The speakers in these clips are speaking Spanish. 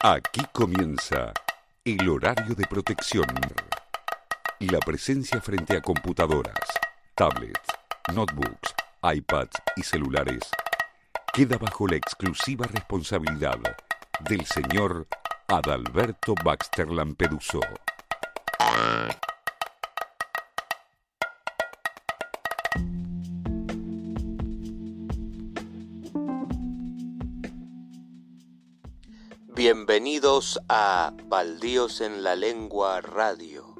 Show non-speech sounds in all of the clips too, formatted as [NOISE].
Aquí comienza el horario de protección. La presencia frente a computadoras, tablets, notebooks, iPads y celulares queda bajo la exclusiva responsabilidad del señor Adalberto Baxter Lampeduso. Bienvenidos a Baldíos en la Lengua Radio.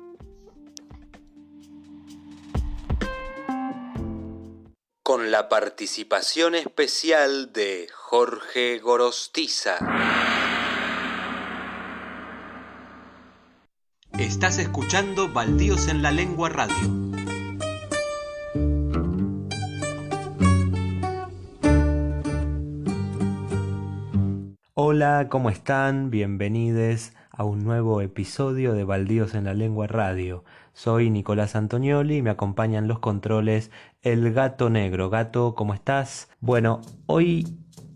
Con la participación especial de Jorge Gorostiza. Estás escuchando Baldíos en la Lengua Radio. Hola, ¿cómo están? Bienvenidos a un nuevo episodio de Baldíos en la Lengua Radio. Soy Nicolás Antonioli y me acompañan los controles El Gato Negro. Gato, ¿cómo estás? Bueno, hoy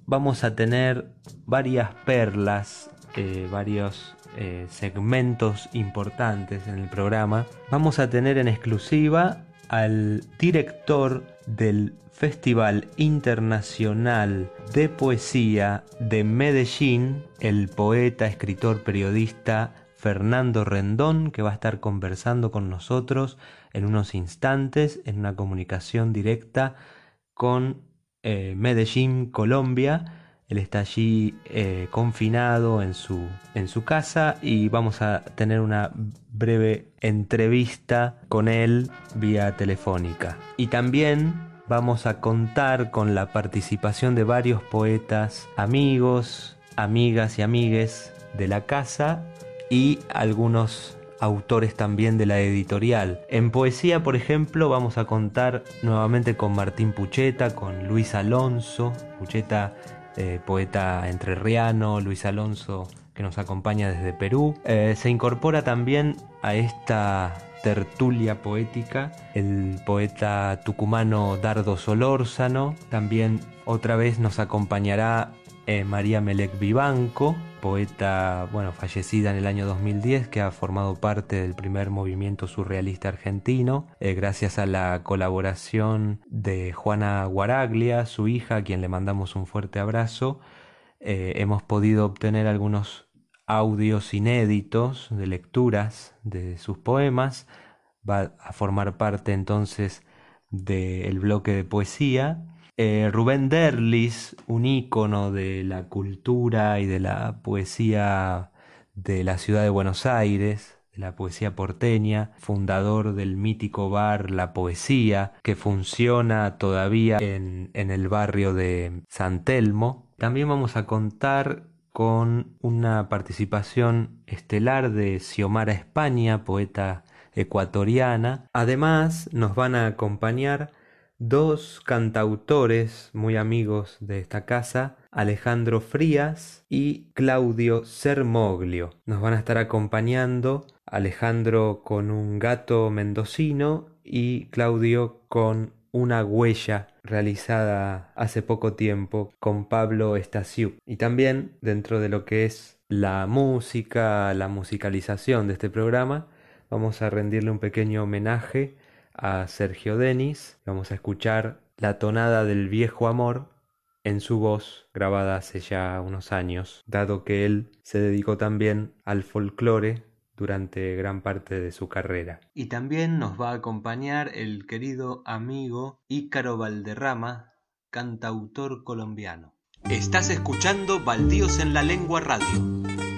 vamos a tener varias perlas, eh, varios eh, segmentos importantes en el programa. Vamos a tener en exclusiva al director del Festival Internacional de Poesía de Medellín, el poeta, escritor, periodista Fernando Rendón, que va a estar conversando con nosotros en unos instantes en una comunicación directa con eh, Medellín, Colombia. Él está allí eh, confinado en su, en su casa y vamos a tener una breve entrevista con él vía telefónica. Y también vamos a contar con la participación de varios poetas, amigos, amigas y amigues de la casa y algunos autores también de la editorial. En poesía, por ejemplo, vamos a contar nuevamente con Martín Pucheta, con Luis Alonso, Pucheta eh, poeta entrerriano, Luis Alonso que nos acompaña desde Perú. Eh, se incorpora también a esta tertulia poética el poeta tucumano Dardo Solórzano. También otra vez nos acompañará eh, María Melec Vivanco, poeta bueno, fallecida en el año 2010 que ha formado parte del primer movimiento surrealista argentino, eh, gracias a la colaboración de Juana Guaraglia, su hija, a quien le mandamos un fuerte abrazo. Eh, hemos podido obtener algunos audios inéditos de lecturas de sus poemas. Va a formar parte entonces del bloque de poesía eh, Rubén Derlis, un ícono de la cultura y de la poesía de la ciudad de Buenos Aires, de la poesía porteña, fundador del mítico bar La Poesía, que funciona todavía en, en el barrio de San Telmo. También vamos a contar con una participación estelar de Xiomara España, poeta ecuatoriana. Además, nos van a acompañar dos cantautores muy amigos de esta casa, Alejandro Frías y Claudio Sermoglio. Nos van a estar acompañando Alejandro con un gato mendocino y Claudio con una huella realizada hace poco tiempo con Pablo Estasiuk. Y también dentro de lo que es la música, la musicalización de este programa, vamos a rendirle un pequeño homenaje a Sergio Denis. Vamos a escuchar la tonada del viejo amor en su voz grabada hace ya unos años, dado que él se dedicó también al folclore durante gran parte de su carrera. Y también nos va a acompañar el querido amigo Ícaro Valderrama, cantautor colombiano. Estás escuchando Baldíos en la Lengua Radio.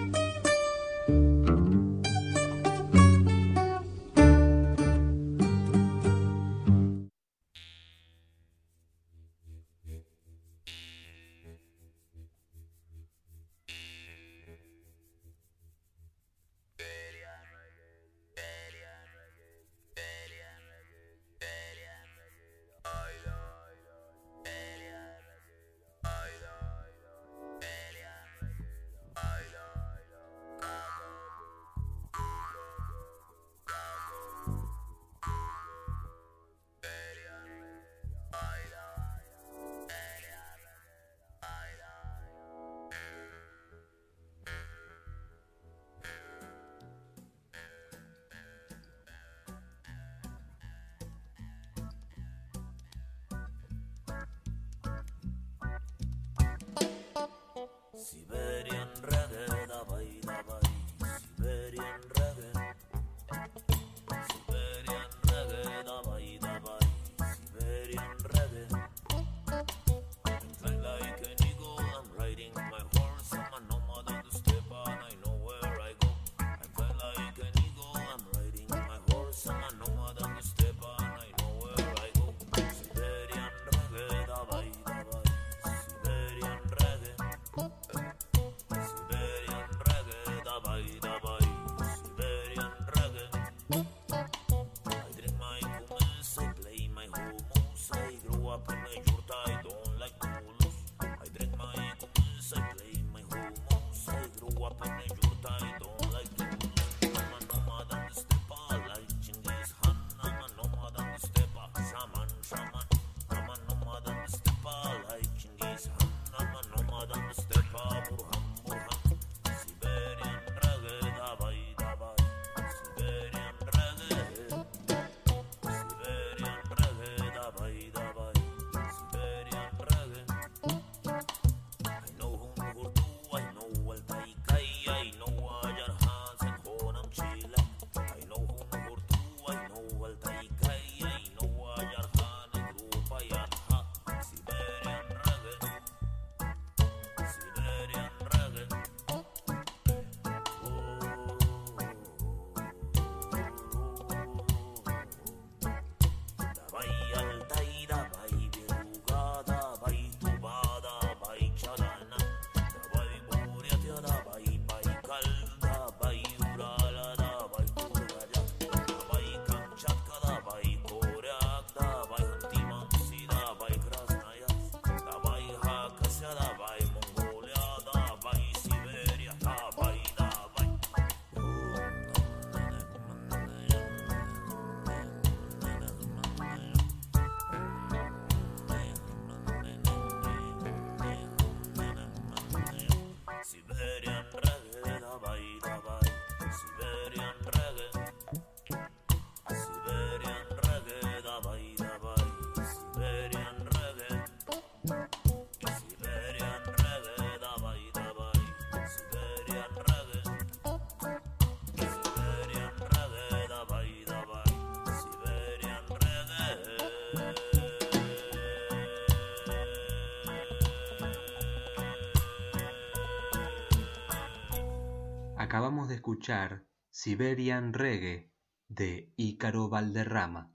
Acabamos de escuchar Siberian Reggae de Ícaro Valderrama.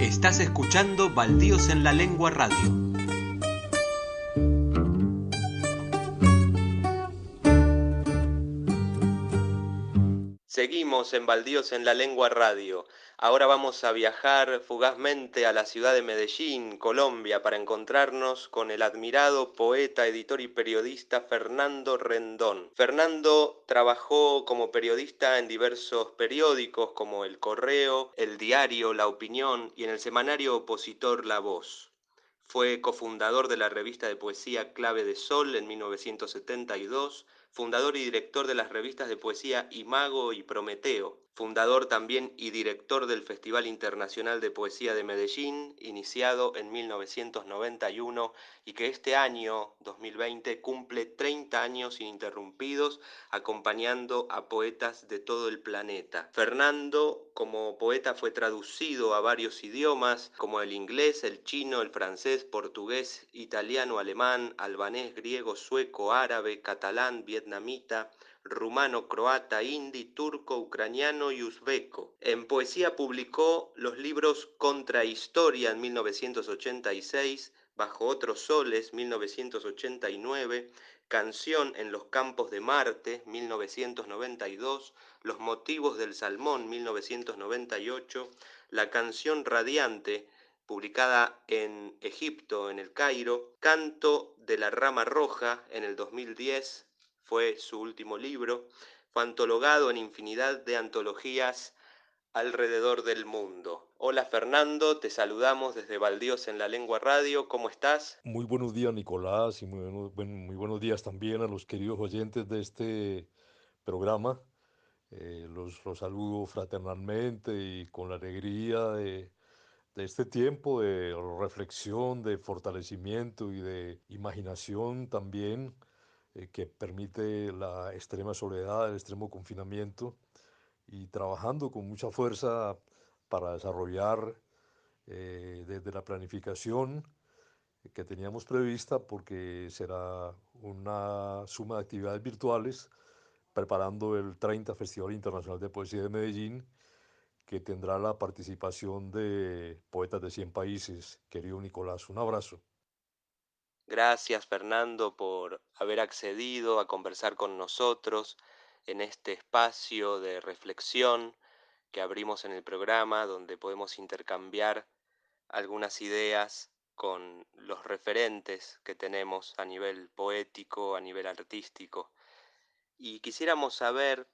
Estás escuchando Baldíos en la Lengua Radio. Seguimos en Baldíos en la Lengua Radio. Ahora vamos a viajar fugazmente a la ciudad de Medellín, Colombia, para encontrarnos con el admirado poeta, editor y periodista Fernando Rendón. Fernando trabajó como periodista en diversos periódicos como El Correo, El Diario, La Opinión y en el semanario opositor La Voz. Fue cofundador de la revista de poesía Clave de Sol en 1972, fundador y director de las revistas de poesía Imago y Prometeo, fundador también y director del Festival Internacional de Poesía de Medellín, iniciado en 1991 y que este año, 2020, cumple 30 años ininterrumpidos acompañando a poetas de todo el planeta. Fernando, como poeta, fue traducido a varios idiomas como el inglés, el chino, el francés, portugués, italiano, alemán, albanés, griego, sueco, árabe, catalán, vietnamita, rumano, croata, hindi, turco, ucraniano y uzbeco. En poesía publicó los libros Contrahistoria en 1986, Bajo otros soles 1989, Canción en los campos de Marte 1992, Los motivos del salmón 1998, La canción radiante publicada en Egipto, en el Cairo, Canto de la rama roja en el 2010, fue su último libro, fue antologado en infinidad de antologías alrededor del mundo. Hola Fernando, te saludamos desde Baldíos en la Lengua Radio, ¿cómo estás? Muy buenos días Nicolás y muy buenos, buen- muy buenos días también a los queridos oyentes de este programa. Eh, los, los saludo fraternalmente y con la alegría de, de este tiempo de reflexión, de fortalecimiento y de imaginación también eh, que permite la extrema soledad, el extremo confinamiento y trabajando con mucha fuerza para desarrollar eh, desde la planificación que teníamos prevista, porque será una suma de actividades virtuales, preparando el 30 Festival Internacional de Poesía de Medellín, que tendrá la participación de poetas de 100 países. Querido Nicolás, un abrazo. Gracias Fernando por haber accedido a conversar con nosotros en este espacio de reflexión que abrimos en el programa donde podemos intercambiar algunas ideas con los referentes que tenemos a nivel poético, a nivel artístico. Y quisiéramos saber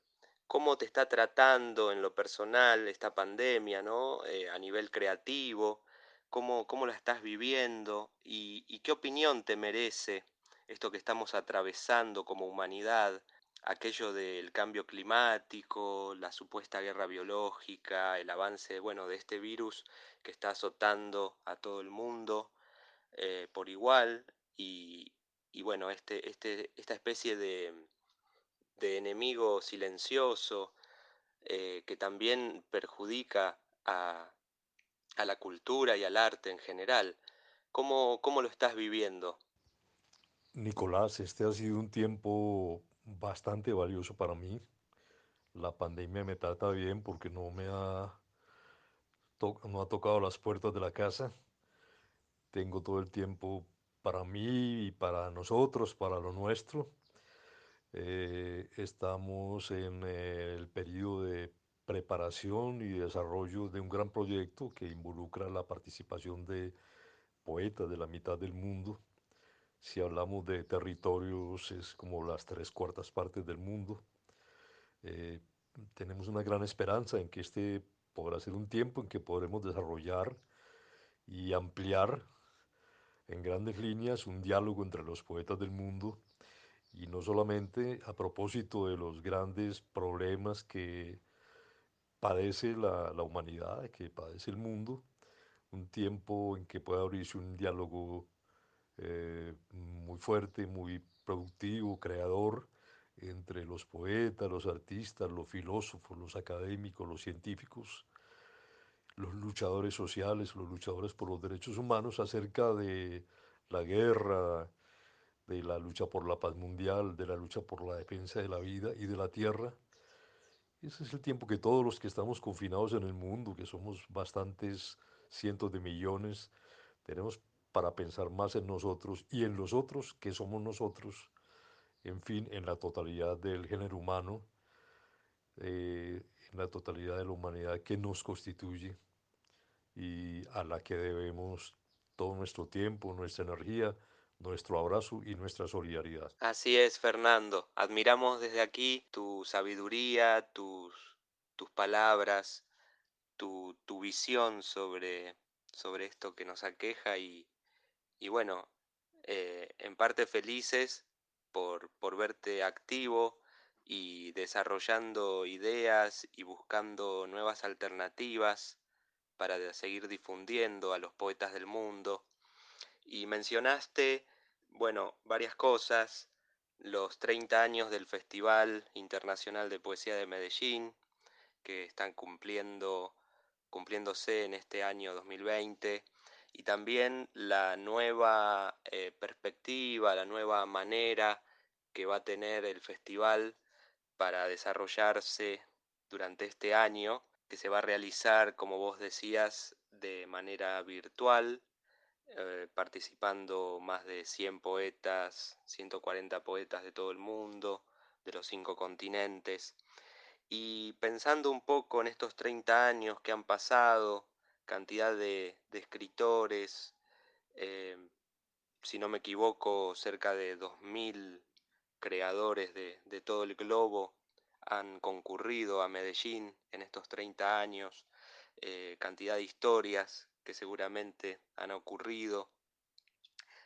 cómo te está tratando en lo personal esta pandemia, ¿no? Eh, a nivel creativo, cómo, cómo la estás viviendo y, qué opinión te merece esto que estamos atravesando como humanidad, aquello del cambio climático, la supuesta guerra biológica, el avance, bueno, de este virus que está azotando a todo el mundo eh, por igual y, y bueno, este, este, esta especie de, de enemigo silencioso eh, que también perjudica a, a, la cultura y al arte en general. ¿Cómo, ¿Cómo lo estás viviendo? Nicolás, este ha sido un tiempo bastante valioso para mí. La pandemia me trata bien porque no me ha, no ha tocado las puertas de la casa. Tengo todo el tiempo para mí y para nosotros, para lo nuestro. Eh, estamos en el periodo de preparación y desarrollo de un gran proyecto que involucra la participación de poetas de la mitad del mundo. Si hablamos de territorios, es como las tres cuartas partes del mundo. Eh, tenemos una gran esperanza en que este podrá ser un tiempo en que podremos desarrollar y ampliar en grandes líneas un diálogo entre los poetas del mundo y no solamente a propósito de los grandes problemas que padece la, la, humanidad, que padece el mundo, un tiempo en que pueda abrirse un diálogo eh, muy fuerte, muy productivo, creador, entre los poetas, los artistas, los filósofos, los académicos, los científicos, los luchadores sociales, los luchadores por los derechos humanos acerca de la guerra, de la lucha por la paz mundial, de la lucha por la defensa de la vida y de la tierra. Ese es el tiempo que todos los que estamos confinados en el mundo, que somos bastantes cientos de millones, tenemos para pensar más en nosotros y en los otros que somos nosotros, en fin, en la totalidad del género humano, eh, en la totalidad de la humanidad que nos constituye y a la que debemos todo nuestro tiempo, nuestra energía, nuestro abrazo y nuestra solidaridad. Así es, Fernando. Admiramos desde aquí tu sabiduría, tus, tus palabras, tu, tu visión sobre, sobre esto que nos aqueja y, y bueno, eh, en parte felices por, por verte activo y desarrollando ideas y buscando nuevas alternativas para seguir difundiendo a los poetas del mundo. Y mencionaste, bueno, varias cosas, los 30 años del Festival Internacional de Poesía de Medellín, que están cumpliendo, cumpliéndose en este año 2020, y también la nueva eh, perspectiva, la nueva manera que va a tener el festival para desarrollarse durante este año, que se va a realizar, como vos decías, de manera virtual, eh, participando más de 100 poetas, 140 poetas de todo el mundo, de los cinco continentes. Y pensando un poco en estos 30 años que han pasado, cantidad de, escritores, eh, si no me equivoco, cerca de 2.000 creadores de, de, todo el globo han concurrido a Medellín en estos 30 años, eh, cantidad de historias que seguramente han ocurrido.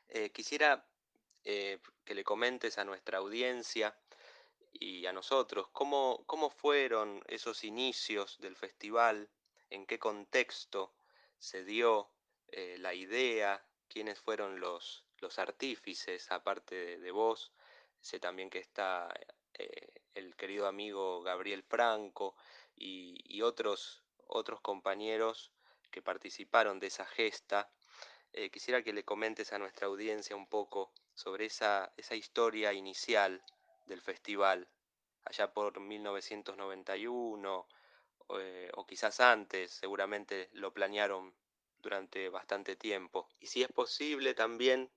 Eh, quisiera eh, que le comentes a nuestra audiencia y a nosotros cómo, cómo fueron esos inicios del festival, en qué contexto se dio eh, la idea, quiénes fueron los, los artífices, aparte de, vos, sé también que está el querido amigo Gabriel Franco y, otros, otros compañeros que participaron de esa gesta. Eh, quisiera que le comentes a nuestra audiencia un poco sobre esa, esa historia inicial del festival, allá por 1991 eh, o quizás antes, seguramente lo planearon durante bastante tiempo. Y si es posible también,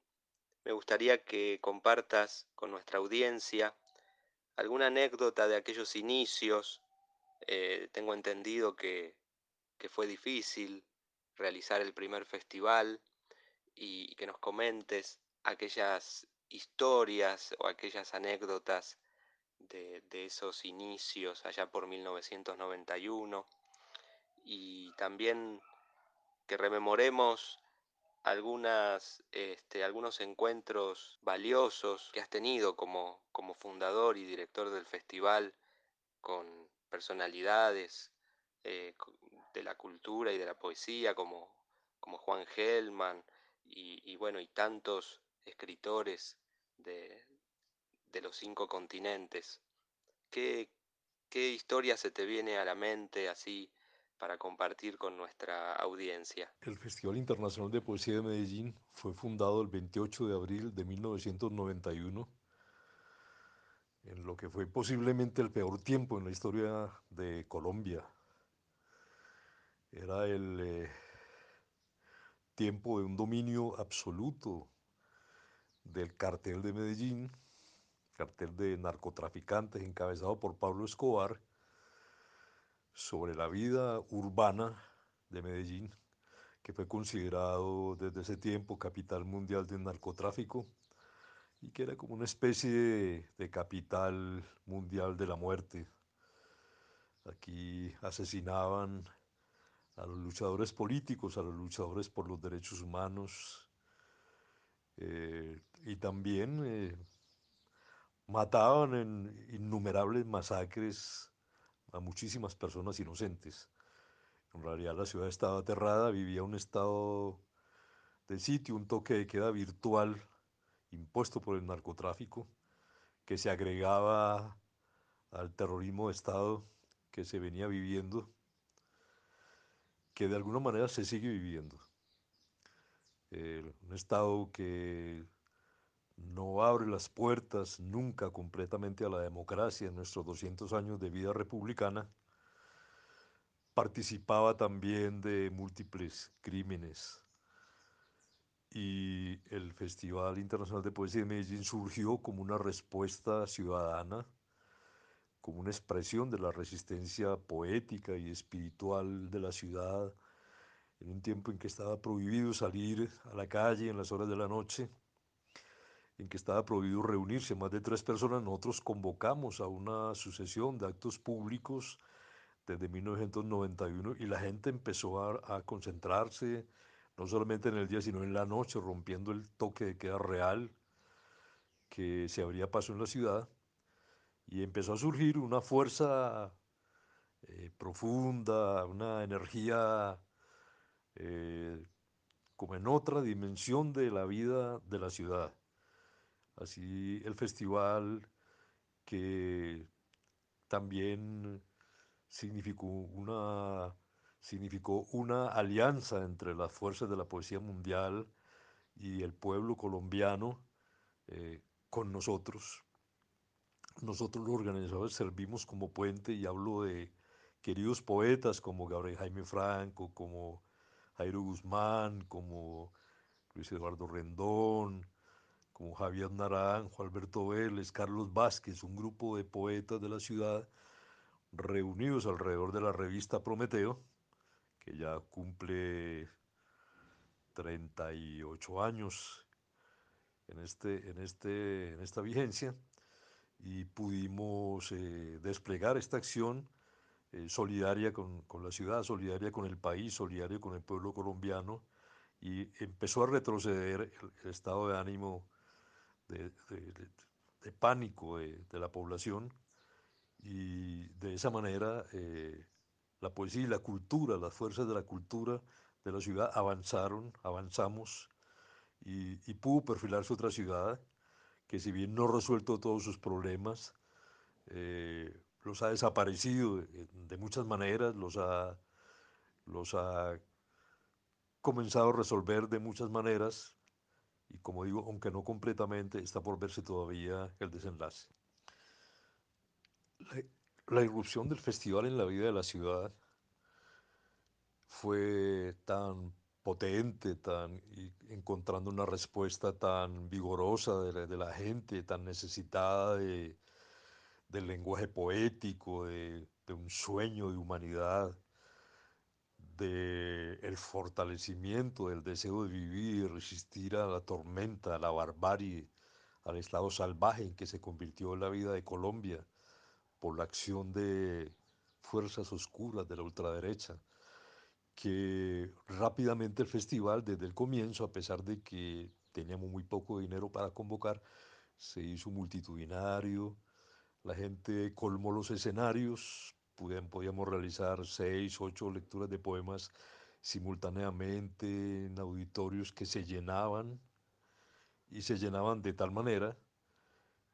me gustaría que compartas con nuestra audiencia alguna anécdota de aquellos inicios. Eh, tengo entendido que, que fue difícil realizar el primer festival y que nos comentes aquellas historias o aquellas anécdotas de, esos inicios allá por 1991 y también que rememoremos algunas, este, algunos encuentros valiosos que has tenido como, como fundador y director del festival con personalidades eh, de la cultura y de la poesía como, como Juan Gelman y, bueno, y tantos escritores de, de los cinco continentes. ¿Qué, ¿Qué historia se te viene a la mente así para compartir con nuestra audiencia? El Festival Internacional de Poesía de Medellín fue fundado el 28 de abril de 1991, en lo que fue posiblemente el peor tiempo en la historia de Colombia. Era el eh, tiempo de un dominio absoluto del cartel de Medellín, cartel de narcotraficantes encabezado por Pablo Escobar, sobre la vida urbana de Medellín, que fue considerado desde ese tiempo capital mundial del narcotráfico y que era como una especie de, capital mundial de la muerte. Aquí asesinaban a los luchadores políticos, a los luchadores por los derechos humanos eh, y también eh, mataban en innumerables masacres a muchísimas personas inocentes. En realidad la ciudad estaba aterrada, vivía un estado de sitio, un toque de queda virtual impuesto por el narcotráfico, que se agregaba al terrorismo de Estado que se venía viviendo, que de alguna manera se sigue viviendo. un Estado que no abre las puertas nunca completamente a la democracia en nuestros 200 años de vida republicana, participaba también de múltiples crímenes. Y el Festival Internacional de Poesía de Medellín surgió como una respuesta ciudadana, como una expresión de la resistencia poética y espiritual de la ciudad, en un tiempo en que estaba prohibido salir a la calle en las horas de la noche en que estaba prohibido reunirse más de tres personas, nosotros convocamos a una sucesión de actos públicos desde 1991 y la gente empezó a, concentrarse no solamente en el día, sino en la noche, rompiendo el toque de queda real que se abría paso en la ciudad y empezó a surgir una fuerza eh, profunda, una energía eh, como en otra dimensión de la vida de la ciudad. Así el festival que también significó una, significó una alianza entre las fuerzas de la poesía mundial y el pueblo colombiano eh, con nosotros. Nosotros los organizadores servimos como puente y hablo de queridos poetas como Gabriel Jaime Franco, como Jairo Guzmán, como Luis Eduardo Rendón, como Javier Naranjo, Alberto Vélez, Carlos Vázquez, un grupo de poetas de la ciudad reunidos alrededor de la revista Prometeo, que ya cumple 38 años en, este, en, este, en esta vigencia, y pudimos eh, desplegar esta acción eh, solidaria con, con, la ciudad, solidaria con el país, solidaria con el pueblo colombiano, y empezó a retroceder el estado de ánimo de, pánico de, la población y de esa manera eh, la poesía y la cultura, las fuerzas de la cultura de la ciudad avanzaron, avanzamos y, pudo perfilarse otra ciudad que si bien no ha resuelto todos sus problemas, eh, los ha desaparecido de, muchas maneras, los ha, los ha comenzado a resolver de muchas maneras y como digo, aunque no completamente, está por verse todavía el desenlace. La, la irrupción del festival en la vida de la ciudad fue tan potente, tan, encontrando una respuesta tan vigorosa de la, gente, tan necesitada de, del lenguaje poético, de, de, un sueño de humanidad, de el fortalecimiento del deseo de vivir resistir a la tormenta, a la barbarie, al estado salvaje en que se convirtió la vida de Colombia por la acción de fuerzas oscuras de la ultraderecha, que rápidamente el festival, desde el comienzo, a pesar de que teníamos muy poco dinero para convocar, se hizo multitudinario, la gente colmó los escenarios, podíamos realizar seis, ocho lecturas de poemas simultáneamente en auditorios que se llenaban y se llenaban de tal manera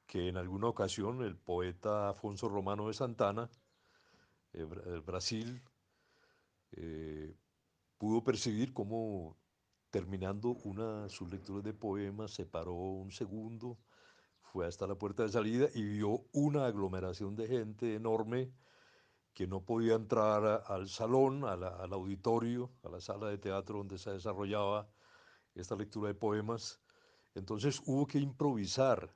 que en alguna ocasión el poeta Afonso Romano de Santana, el Brasil, eh, pudo percibir cómo terminando una sus lecturas de poemas se paró un segundo, fue hasta la puerta de salida y vio una aglomeración de gente enorme que no podía entrar al salón, al auditorio, a la sala de teatro donde se desarrollaba esta lectura de poemas. Entonces hubo que improvisar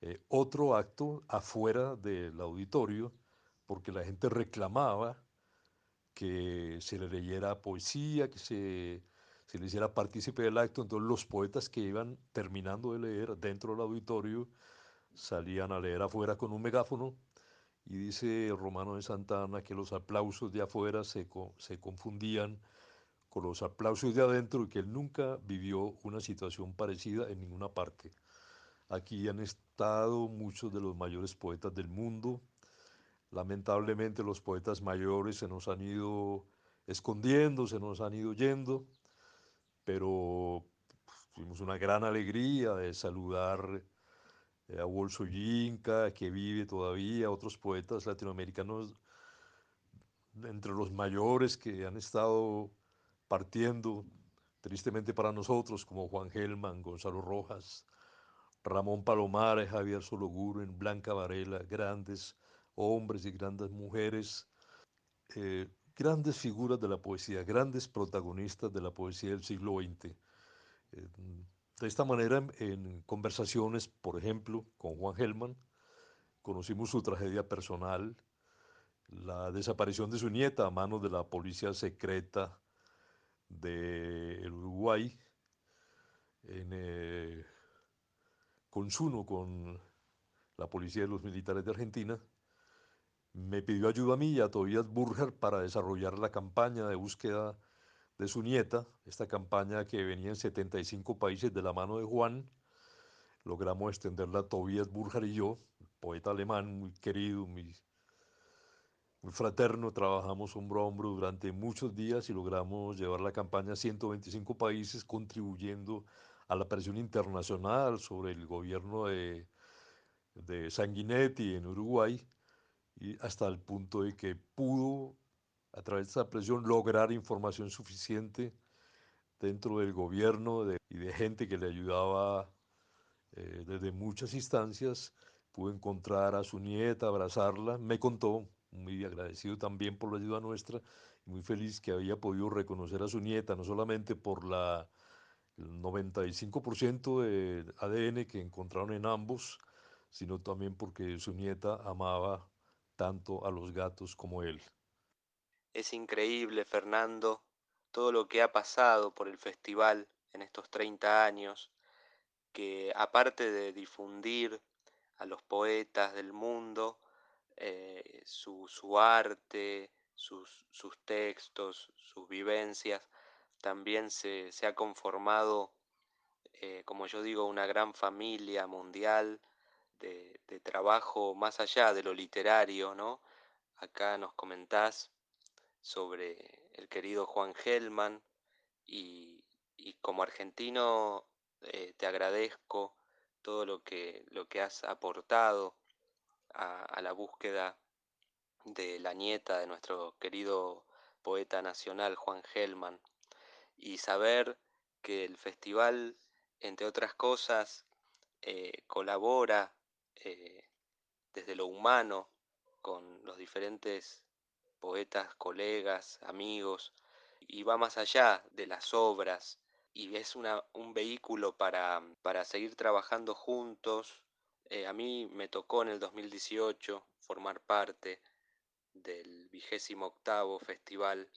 eh, otro acto afuera del auditorio porque la gente reclamaba que se le leyera poesía, que se, se le hiciera partícipe del acto. Entonces los poetas que iban terminando de leer dentro del auditorio salían a leer afuera con un megáfono y dice Romano de Santana que los aplausos de afuera se, se confundían con los aplausos de adentro y que él nunca vivió una situación parecida en ninguna parte. Aquí han estado muchos de los mayores poetas del mundo. Lamentablemente los poetas mayores se nos han ido escondiendo, se nos han ido yendo, pero tuvimos una gran alegría de saludar eh, a Bolso Yinka, que vive todavía, otros poetas latinoamericanos, entre los mayores que han estado partiendo, tristemente para nosotros, como Juan Gelman, Gonzalo Rojas, Ramón Palomares, Javier Sologuren, Blanca Varela, grandes hombres y grandes mujeres, eh, grandes figuras de la poesía, grandes protagonistas de la poesía del siglo XX. Eh, de esta manera, en conversaciones, por ejemplo, con Juan Gelman, conocimos su tragedia personal, la desaparición de su nieta a manos de la policía secreta del de Uruguay, en eh, con la policía de los militares de Argentina, me pidió ayuda a mí y a Tobias Burger para desarrollar la campaña de búsqueda de su nieta, esta campaña que venía en 75 países de la mano de Juan, logramos extenderla a Tobias Burger y yo, poeta alemán muy querido, muy, muy fraterno, trabajamos hombro a hombro durante muchos días y logramos llevar la campaña a 125 países, contribuyendo a la presión internacional sobre el gobierno de, de Sanguinetti en Uruguay, y hasta el punto de que pudo a través de esa presión lograr información suficiente dentro del gobierno de, y de gente que le ayudaba eh, desde muchas instancias. Pudo encontrar a su nieta, abrazarla, me contó, muy agradecido también por la ayuda nuestra, y muy feliz que había podido reconocer a su nieta, no solamente por la, el 95% de ADN que encontraron en ambos, sino también porque su nieta amaba tanto a los gatos como él. Es increíble, Fernando, todo lo que ha pasado por el festival en estos 30 años, que aparte de difundir a los poetas del mundo, eh, su, su, arte, sus, sus, textos, sus vivencias, también se, se ha conformado, eh, como yo digo, una gran familia mundial de, trabajo más allá de lo literario, ¿no? Acá nos comentás sobre el querido Juan Gelman y, y como argentino eh, te agradezco todo lo que, lo que has aportado a, a la búsqueda de la nieta de nuestro querido poeta nacional Juan Gelman y saber que el festival, entre otras cosas, eh, colabora eh, desde lo humano con los diferentes poetas, colegas, amigos, y va más allá de las obras, y es un vehículo para, para seguir trabajando juntos. Eh, a mí me tocó en el 2018 formar parte del vigésimo octavo festival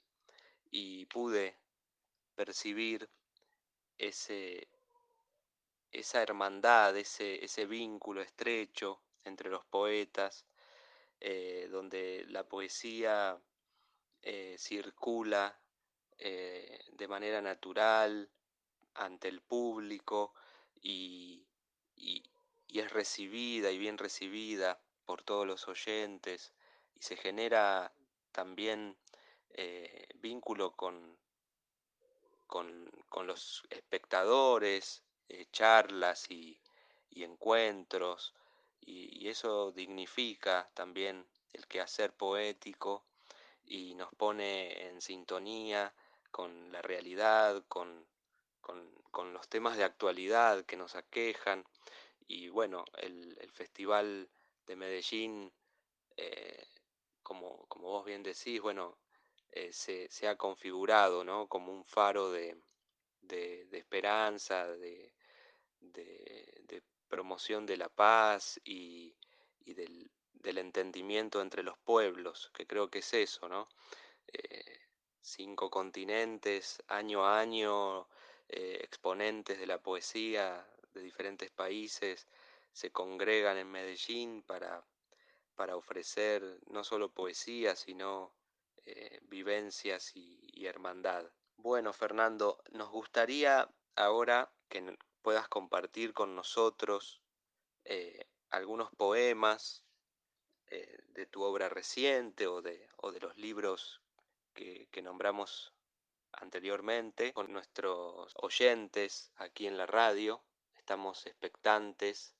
y pude percibir ese, esa hermandad, ese, ese vínculo estrecho entre los poetas, eh, donde la poesía eh, circula eh, de manera natural ante el público y, y, es recibida y bien recibida por todos los oyentes y se genera también vínculo con, con, con, los espectadores, eh, charlas y, encuentros, y, eso dignifica también el quehacer poético y nos pone en sintonía con la realidad, con, los temas de actualidad que nos aquejan. Y bueno, el, Festival de Medellín eh, como, vos bien decís, bueno, eh, se, ha configurado como un faro de, de, de esperanza, de, promoción de la paz y, y del, del, entendimiento entre los pueblos, que creo que es eso, ¿no? Eh, cinco continentes, año a año, eh, exponentes de la poesía de diferentes países se congregan en Medellín para para ofrecer no solo poesía, sino eh, vivencias y, hermandad. Bueno, Fernando, nos gustaría ahora que puedas compartir con nosotros eh, algunos poemas eh, de tu obra reciente o de, o de los libros que, que nombramos anteriormente con nuestros oyentes aquí en la radio. Estamos expectantes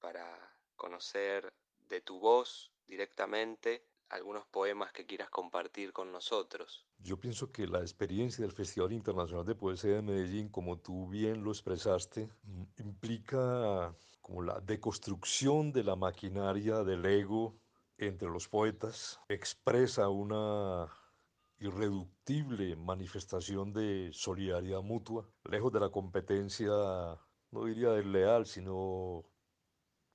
para conocer de tu voz directamente algunos poemas que quieras compartir con nosotros. Yo pienso que la experiencia del Festival Internacional de Poesía de Medellín, como tú bien lo expresaste, implica como la deconstrucción de la maquinaria del ego entre los poetas, expresa una irreductible manifestación de solidaridad mutua, lejos de la competencia, no diría desleal, sino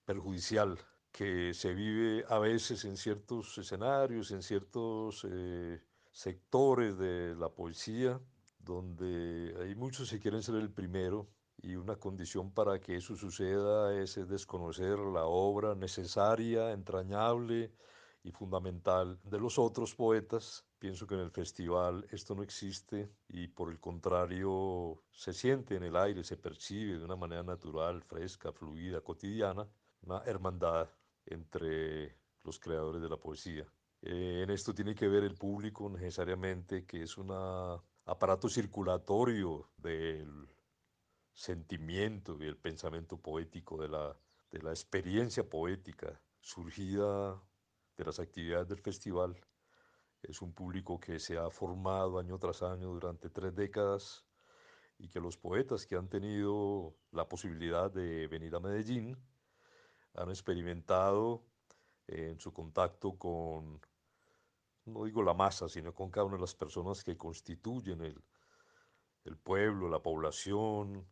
perjudicial que se vive a veces en ciertos escenarios, en ciertos eh, sectores de la poesía, donde hay muchos que quieren ser el primero y una condición para que eso suceda es desconocer la obra necesaria, entrañable y fundamental de los otros poetas. Pienso que en el festival esto no existe y por el contrario se siente en el aire, se percibe de una manera natural, fresca, fluida, cotidiana, una hermandad entre los creadores de la poesía. Eh, en esto tiene que ver el público necesariamente, que es un aparato circulatorio del sentimiento y el pensamiento poético, de la, de la experiencia poética surgida de las actividades del festival. Es un público que se ha formado año tras año durante tres décadas y que los poetas que han tenido la posibilidad de venir a Medellín han experimentado en su contacto con, no digo la masa, sino con cada una de las personas que constituyen el, el pueblo, la población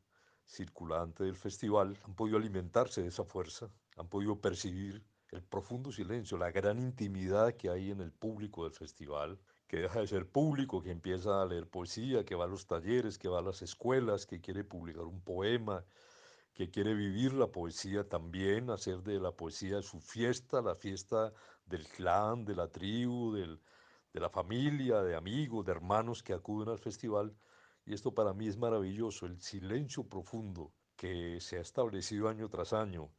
circulante del festival, han podido alimentarse de esa fuerza, han podido percibir el profundo silencio, la gran intimidad que hay en el público del festival, que deja de ser público, que empieza a leer poesía, que va a los talleres, que va a las escuelas, que quiere publicar un poema, que quiere vivir la poesía también, hacer de la poesía su fiesta, la fiesta del clan, de la tribu, del, de la familia, de amigos, de hermanos que acuden al festival. Y esto para mí es maravilloso, el silencio profundo que se ha establecido año tras año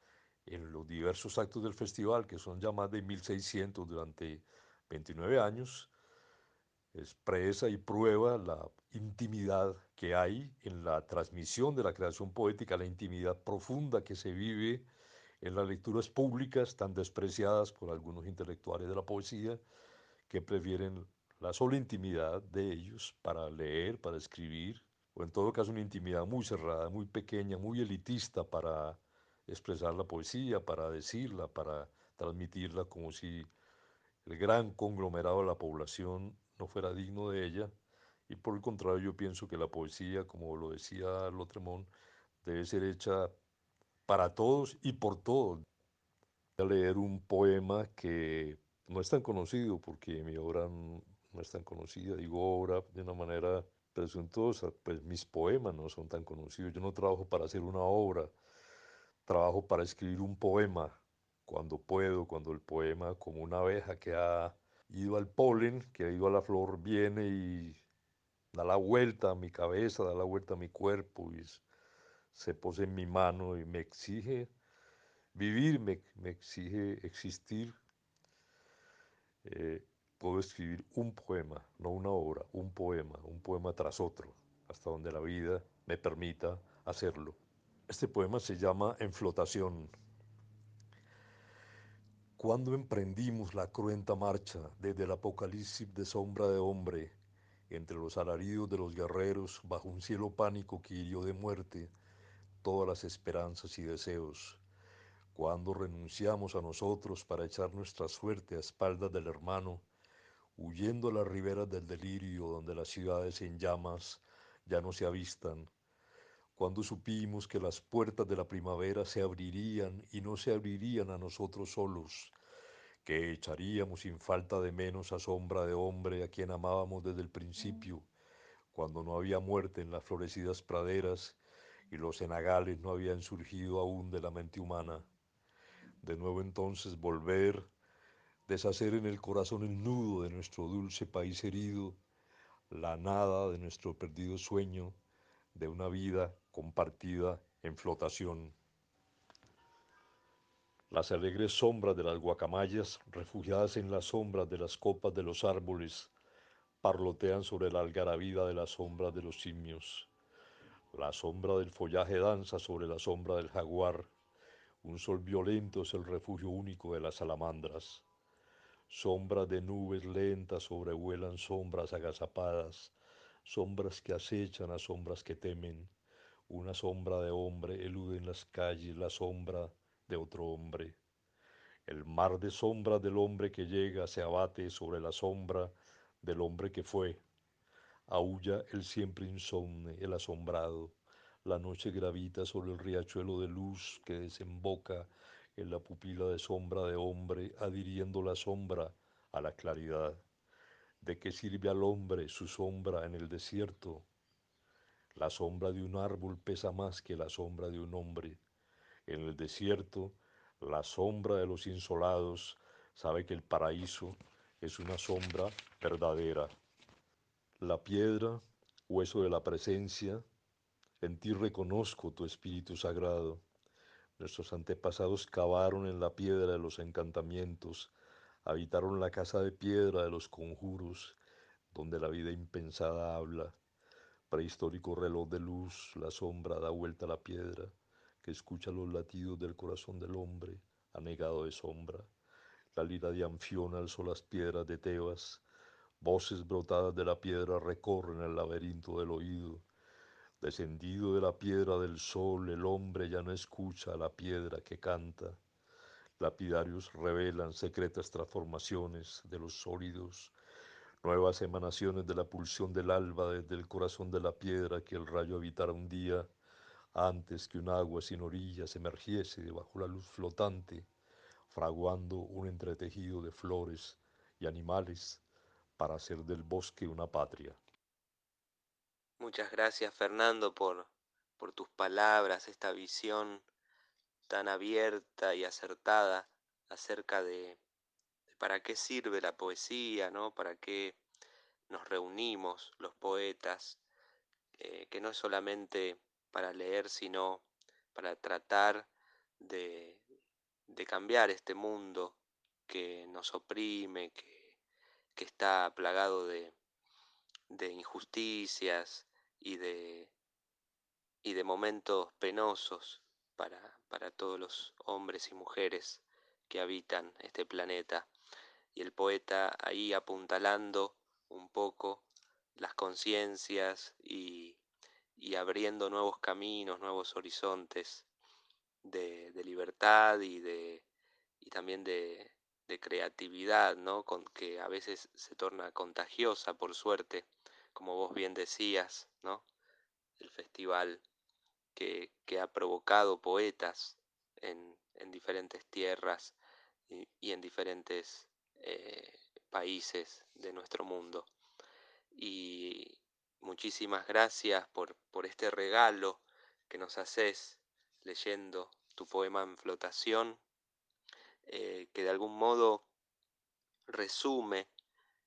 en los diversos actos del festival, que son ya más de 1600 durante 29 años, expresa y prueba la intimidad que hay en la transmisión de la creación poética, la intimidad profunda que se vive en las lecturas públicas tan despreciadas por algunos intelectuales de la poesía que prefieren la sola intimidad de ellos para leer, para escribir, o en todo caso una intimidad muy cerrada, muy pequeña, muy elitista para expresar la poesía, para decirla, para transmitirla como si el gran conglomerado de la población no fuera digno de ella. Y por el contrario, yo pienso que la poesía, como lo decía Lotremont, debe ser hecha para todos y por todos. Voy a leer un poema que no es tan conocido porque mi obra no es tan conocida, digo obra de una manera presuntuosa, pues mis poemas no son tan conocidos. Yo no trabajo para hacer una obra, trabajo para escribir un poema cuando puedo, cuando el poema, como una abeja que ha ido al polen, que ha ido a la flor, viene y da la vuelta a mi cabeza, da la vuelta a mi cuerpo y se posa en mi mano y me exige vivir, me, exige existir. Eh, puedo escribir un poema, no una obra, un poema, un poema tras otro, hasta donde la vida me permita hacerlo. Este poema se llama En flotación. Cuando emprendimos la cruenta marcha desde el apocalipsis de sombra de hombre, entre los alaridos de los guerreros, bajo un cielo pánico que hirió de muerte todas las esperanzas y deseos, cuando renunciamos a nosotros para echar nuestra suerte a espaldas del hermano, huyendo a las riberas del delirio donde las ciudades en llamas ya no se avistan, cuando supimos que las puertas de la primavera se abrirían y no se abrirían a nosotros solos, que echaríamos sin falta de menos a sombra de hombre a quien amábamos desde el principio, cuando no había muerte en las florecidas praderas y los enagales no habían surgido aún de la mente humana. De nuevo entonces volver, deshacer en el corazón el nudo de nuestro dulce país herido, la nada de nuestro perdido sueño, de una vida compartida en flotación. Las alegres sombras de las guacamayas, refugiadas en las sombras de las copas de los árboles, parlotean sobre la algarabía de las sombras de los simios. La sombra del follaje danza sobre la sombra del jaguar. Un sol violento es el refugio único de las salamandras. Sombras de nubes lentas sobrevuelan sombras agazapadas, sombras que acechan a sombras que temen. Una sombra de hombre elude en las calles la sombra de otro hombre. El mar de sombras del hombre que llega se abate sobre la sombra del hombre que fue. Aulla el siempre insomne, el asombrado. La noche gravita sobre el riachuelo de luz que desemboca en la pupila de sombra de hombre, adhiriendo la sombra a la claridad. ¿De qué sirve al hombre su sombra en el desierto? La sombra de un árbol pesa más que la sombra de un hombre. En el desierto, la sombra de los insolados sabe que el paraíso es una sombra verdadera. La piedra, hueso de la presencia, en ti reconozco tu espíritu sagrado. Nuestros antepasados cavaron en la piedra de los encantamientos habitaron la casa de piedra de los conjuros, donde la vida impensada habla. Prehistórico reloj de luz, la sombra da vuelta a la piedra, que escucha los latidos del corazón del hombre, anegado de sombra. La lira de Anfiona alzó las piedras de Tebas, voces brotadas de la piedra recorren el laberinto del oído. Descendido de la piedra del sol, el hombre ya no escucha a la piedra que canta Lapidarios revelan secretas transformaciones de los sólidos, nuevas emanaciones de la pulsión del alba desde el corazón de la piedra que el rayo habitara un día antes que un agua sin orillas emergiese debajo la luz flotante, fraguando un entretejido de flores y animales para hacer del bosque una patria. Muchas gracias Fernando por, por tus palabras, esta visión tan abierta y acertada acerca de, para qué sirve la poesía, ¿no? Para qué nos reunimos los poetas, eh, que no es solamente para leer, sino para tratar de, de cambiar este mundo que nos oprime, que, está plagado de, de injusticias y de, y de momentos penosos para, para todos los hombres y mujeres que habitan este planeta. Y el poeta ahí apuntalando un poco las conciencias y, y, abriendo nuevos caminos, nuevos horizontes de, de libertad y, de, y también de, de creatividad, ¿no? Con, que a veces se torna contagiosa, por suerte, como vos bien decías, ¿no? El festival que, que ha provocado poetas en, en diferentes tierras y, y en diferentes eh, países de nuestro mundo. Y muchísimas gracias por, por este regalo que nos haces leyendo tu poema en flotación eh, que de algún modo resume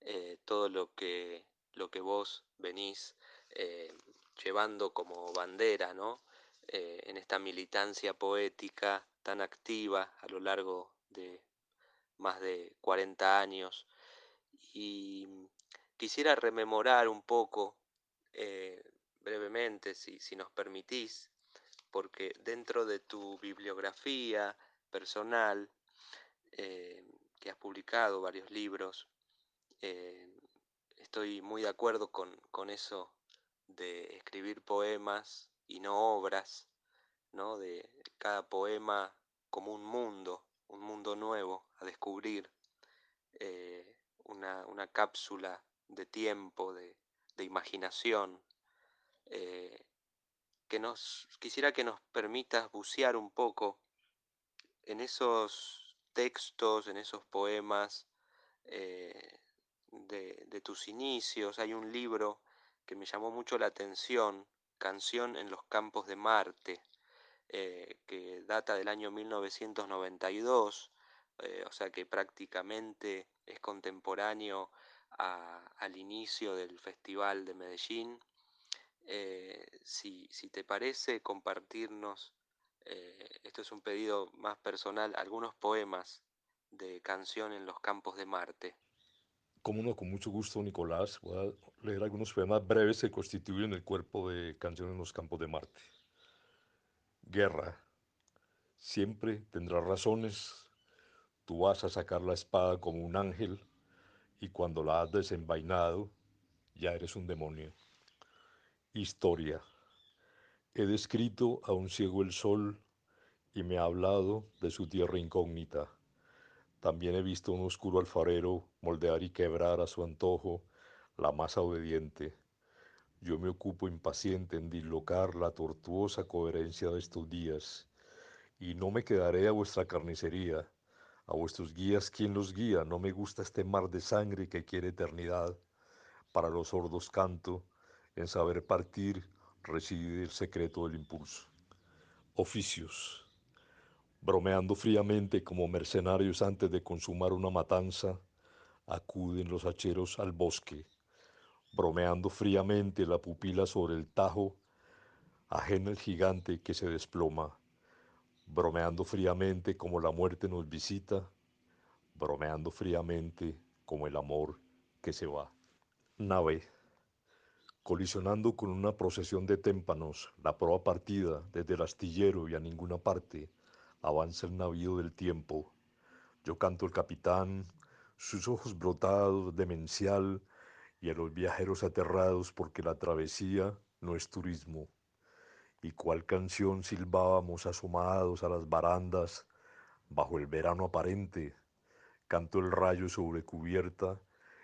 eh, todo lo que, lo que vos venís llevando como bandera, ¿no? en esta militancia poética tan activa a lo largo de más de 40 años. Y quisiera rememorar un poco, brevemente, si, si nos permitís, porque dentro de tu bibliografía personal, eh, que has publicado varios libros. Eh, estoy muy de acuerdo con, con, eso de escribir poemas y no obras, ¿no? de cada poema como un mundo, un mundo nuevo a descubrir, eh, una, una, cápsula de tiempo, de, de imaginación, eh, que nos quisiera que nos permitas bucear un poco en esos textos, en esos poemas eh, de, de, tus inicios. Hay un libro que me llamó mucho la atención, Canción en los Campos de Marte, eh, que data del año 1992, eh, o sea que prácticamente es contemporáneo al inicio del Festival de Medellín. Eh, si, si, te parece compartirnos eh, esto es un pedido más personal, algunos poemas de canción en los campos de Marte. Como no, con mucho gusto, Nicolás. Voy a leer algunos poemas breves que constituyen el cuerpo de Canción en los campos de Marte. Guerra. Siempre tendrás razones. Tú vas a sacar la espada como un ángel y cuando la has desenvainado, ya eres un demonio. Historia. He descrito a un ciego el sol y me ha hablado de su tierra incógnita. También he visto un oscuro alfarero moldear y quebrar a su antojo la masa obediente. Yo me ocupo impaciente en dislocar la tortuosa coherencia de estos días, y no me quedaré a vuestra carnicería, a vuestros guías quien los guía, no me gusta este mar de sangre que quiere eternidad. Para los sordos canto, en saber partir reside el secreto del impulso. Oficios. Bromeando fríamente como mercenarios antes de consumar una matanza, acuden los hacheros al bosque. Bromeando fríamente la pupila sobre el tajo, ajena el gigante que se desploma. Bromeando fríamente como la muerte nos visita, bromeando fríamente como el amor que se va. Nave colisionando con una procesión de témpanos, la proa partida desde el astillero y a ninguna parte, avanza el navío del tiempo. Yo canto el capitán, sus ojos brotados, demencial, y a los viajeros aterrados porque la travesía no es turismo. Y cuál canción silbábamos asomados a las barandas, bajo el verano aparente, canto el rayo sobre cubierta,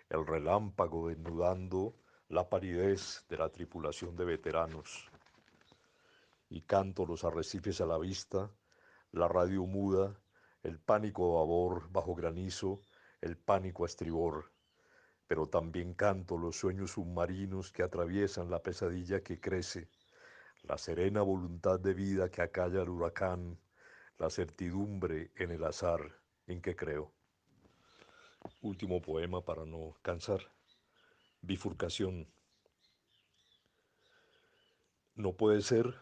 el relámpago desnudando la palidez de la tripulación de veteranos. Y canto los arrecifes a la vista, la radio muda, el pánico a babor bajo granizo, el pánico a estribor. Pero también canto los sueños submarinos que atraviesan la pesadilla que crece, la serena voluntad de vida que acalla el huracán, la certidumbre en el azar en que creo. Último poema para no cansar. Bifurcación. No puede ser.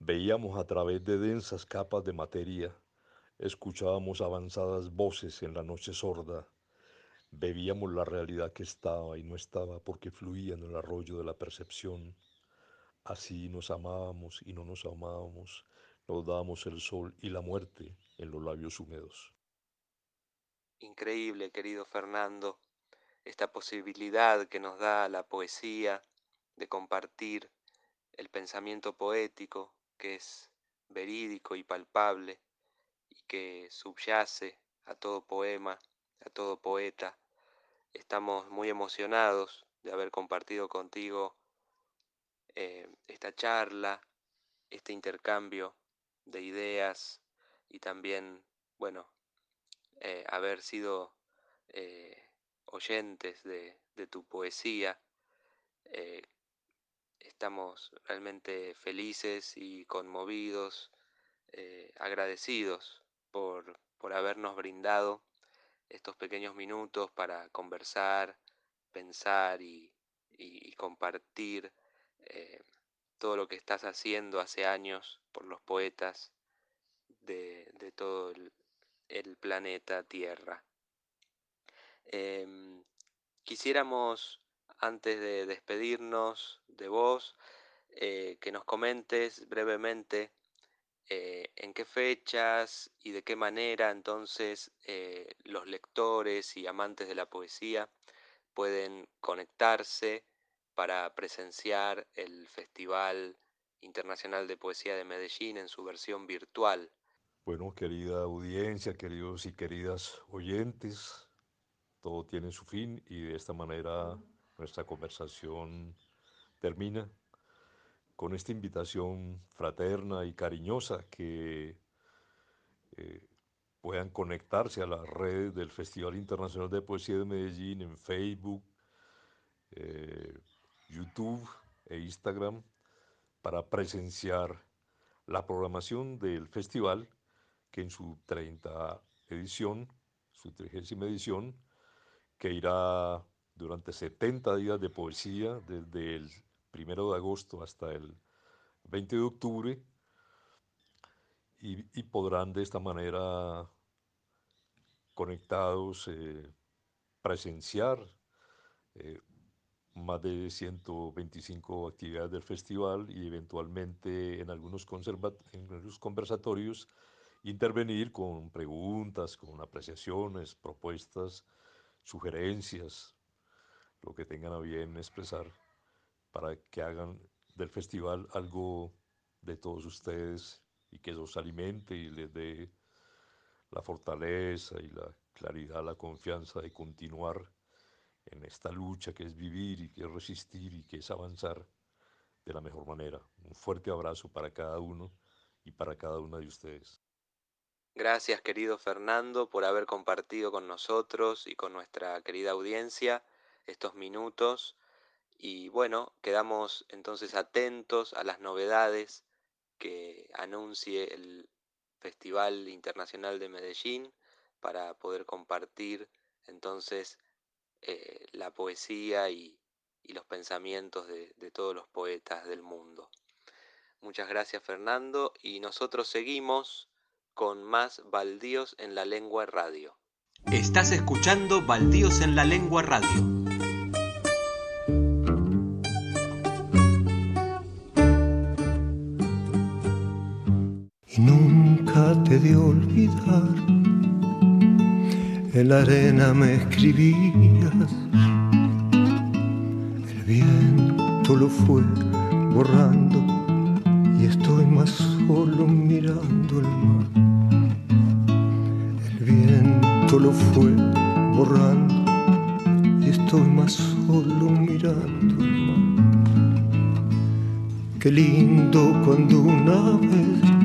Veíamos a través de densas capas de materia, escuchábamos avanzadas voces en la noche sorda. Bebíamos la realidad que estaba y no estaba porque fluía en el arroyo de la percepción. Así nos amábamos y no nos amábamos, nos dábamos el sol y la muerte en los labios húmedos. Increíble, querido Fernando, esta posibilidad que nos da la poesía de compartir el pensamiento poético que es verídico y palpable y que subyace a todo poema, a todo poeta. Estamos muy emocionados de haber compartido contigo eh, esta charla, este intercambio de ideas y también, bueno, eh, haber sido eh, oyentes de, tu poesía. estamos realmente felices y conmovidos, agradecidos por, por habernos brindado estos pequeños minutos para conversar, pensar y, compartir eh, todo lo que estás haciendo hace años por los poetas de, todo el, planeta Tierra. Em, quisiéramos, antes de despedirnos de vos, eh, que nos comentes brevemente eh, en qué fechas y de qué manera entonces eh, los lectores y amantes de la poesía pueden conectarse para presenciar el Festival Internacional de Poesía de Medellín en su versión virtual. Bueno, querida audiencia, queridos y queridas oyentes, todo tiene su fin y de esta manera nuestra conversación termina con esta invitación fraterna y cariñosa que eh, puedan conectarse a las redes del Festival Internacional de Poesía de Medellín en Facebook, eh, YouTube e Instagram para presenciar la programación del festival que en su 30 edición, su 30 edición, que irá durante 70 días de poesía desde el primero de agosto hasta el 20 de octubre y, podrán de esta manera conectados eh, presenciar eh, más de 125 actividades del festival y eventualmente en algunos, en algunos conversatorios intervenir con preguntas, con apreciaciones, propuestas, sugerencias, lo que tengan a bien expresar para que hagan del festival algo de todos ustedes y que los alimente y les dé la fortaleza y la claridad, la confianza de continuar en esta lucha que es vivir y que es resistir y que es avanzar de la mejor manera. Un fuerte abrazo para cada uno y para cada una de ustedes. Gracias querido Fernando por haber compartido con nosotros y con nuestra querida audiencia estos minutos y bueno, quedamos entonces atentos a las novedades que anuncie el Festival Internacional de Medellín para poder compartir entonces eh, la poesía y, los pensamientos de, de todos los poetas del mundo. Muchas gracias Fernando y nosotros seguimos con más Baldíos en la Lengua Radio. Estás escuchando Baldíos en la Lengua Radio. De olvidar. En la arena me escribías, el viento lo fue borrando y estoy más solo mirando el mar. El viento lo fue borrando y estoy más solo mirando el mar. Qué lindo cuando una vez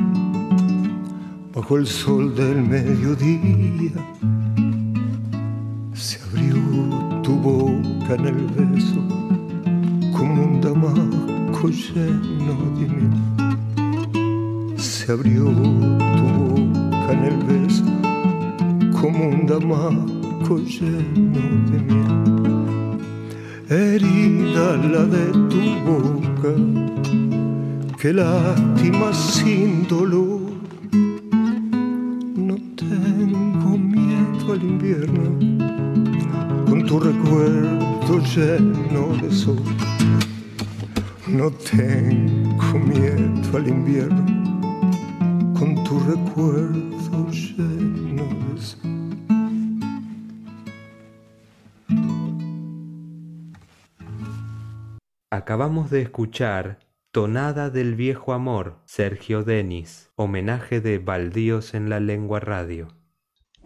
bajo el sol del mediodía se abrió tu boca en el beso como un damasco lleno de miel. Se abrió tu boca en el beso como un damasco lleno de miel. Herida la de tu boca, que lástima sin dolor lleno de sol. No tengo miedo al invierno con tu recuerdo lleno de sol. Acabamos de escuchar Tonada del Viejo Amor, Sergio Denis, homenaje de Baldíos en la Lengua Radio.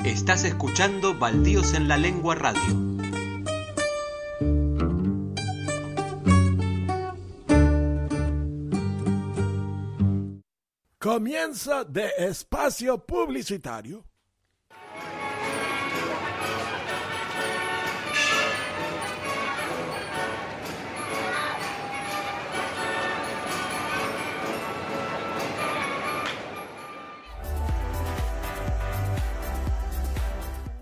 Estás escuchando Baldíos en la Lengua Radio. Comienza de espacio publicitario.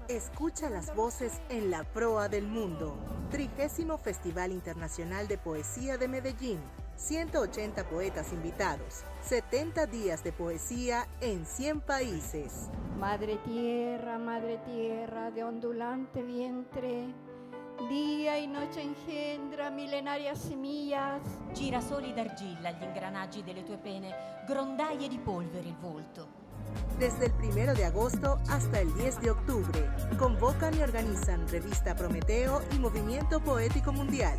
Escucha las voces en la proa del mundo. Trigésimo Festival Internacional de Poesía de Medellín. 180 poetas invitados. 70 días de poesía en 100 países. Madre tierra, madre tierra, de ondulante vientre, día y noche engendra millenarias semillas. Girasoli d'argilla gli ingranaggi delle tue pene, grondaie di polvere il volto. Desde el 1 de agosto hasta el 10 de octubre, convocan y organizan Revista Prometeo y Movimiento Poético Mundial.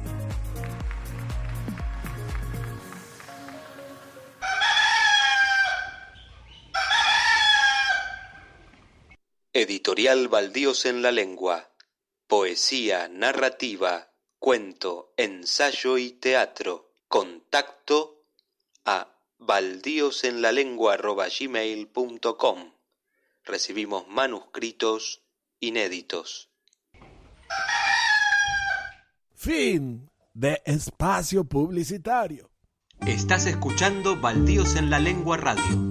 Editorial Baldíos en la Lengua. Poesía, narrativa, cuento, ensayo y teatro. Contacto a baldiosenlalengua.gmail.com Recibimos manuscritos inéditos. Fin de espacio publicitario. Estás escuchando Baldíos en la Lengua Radio.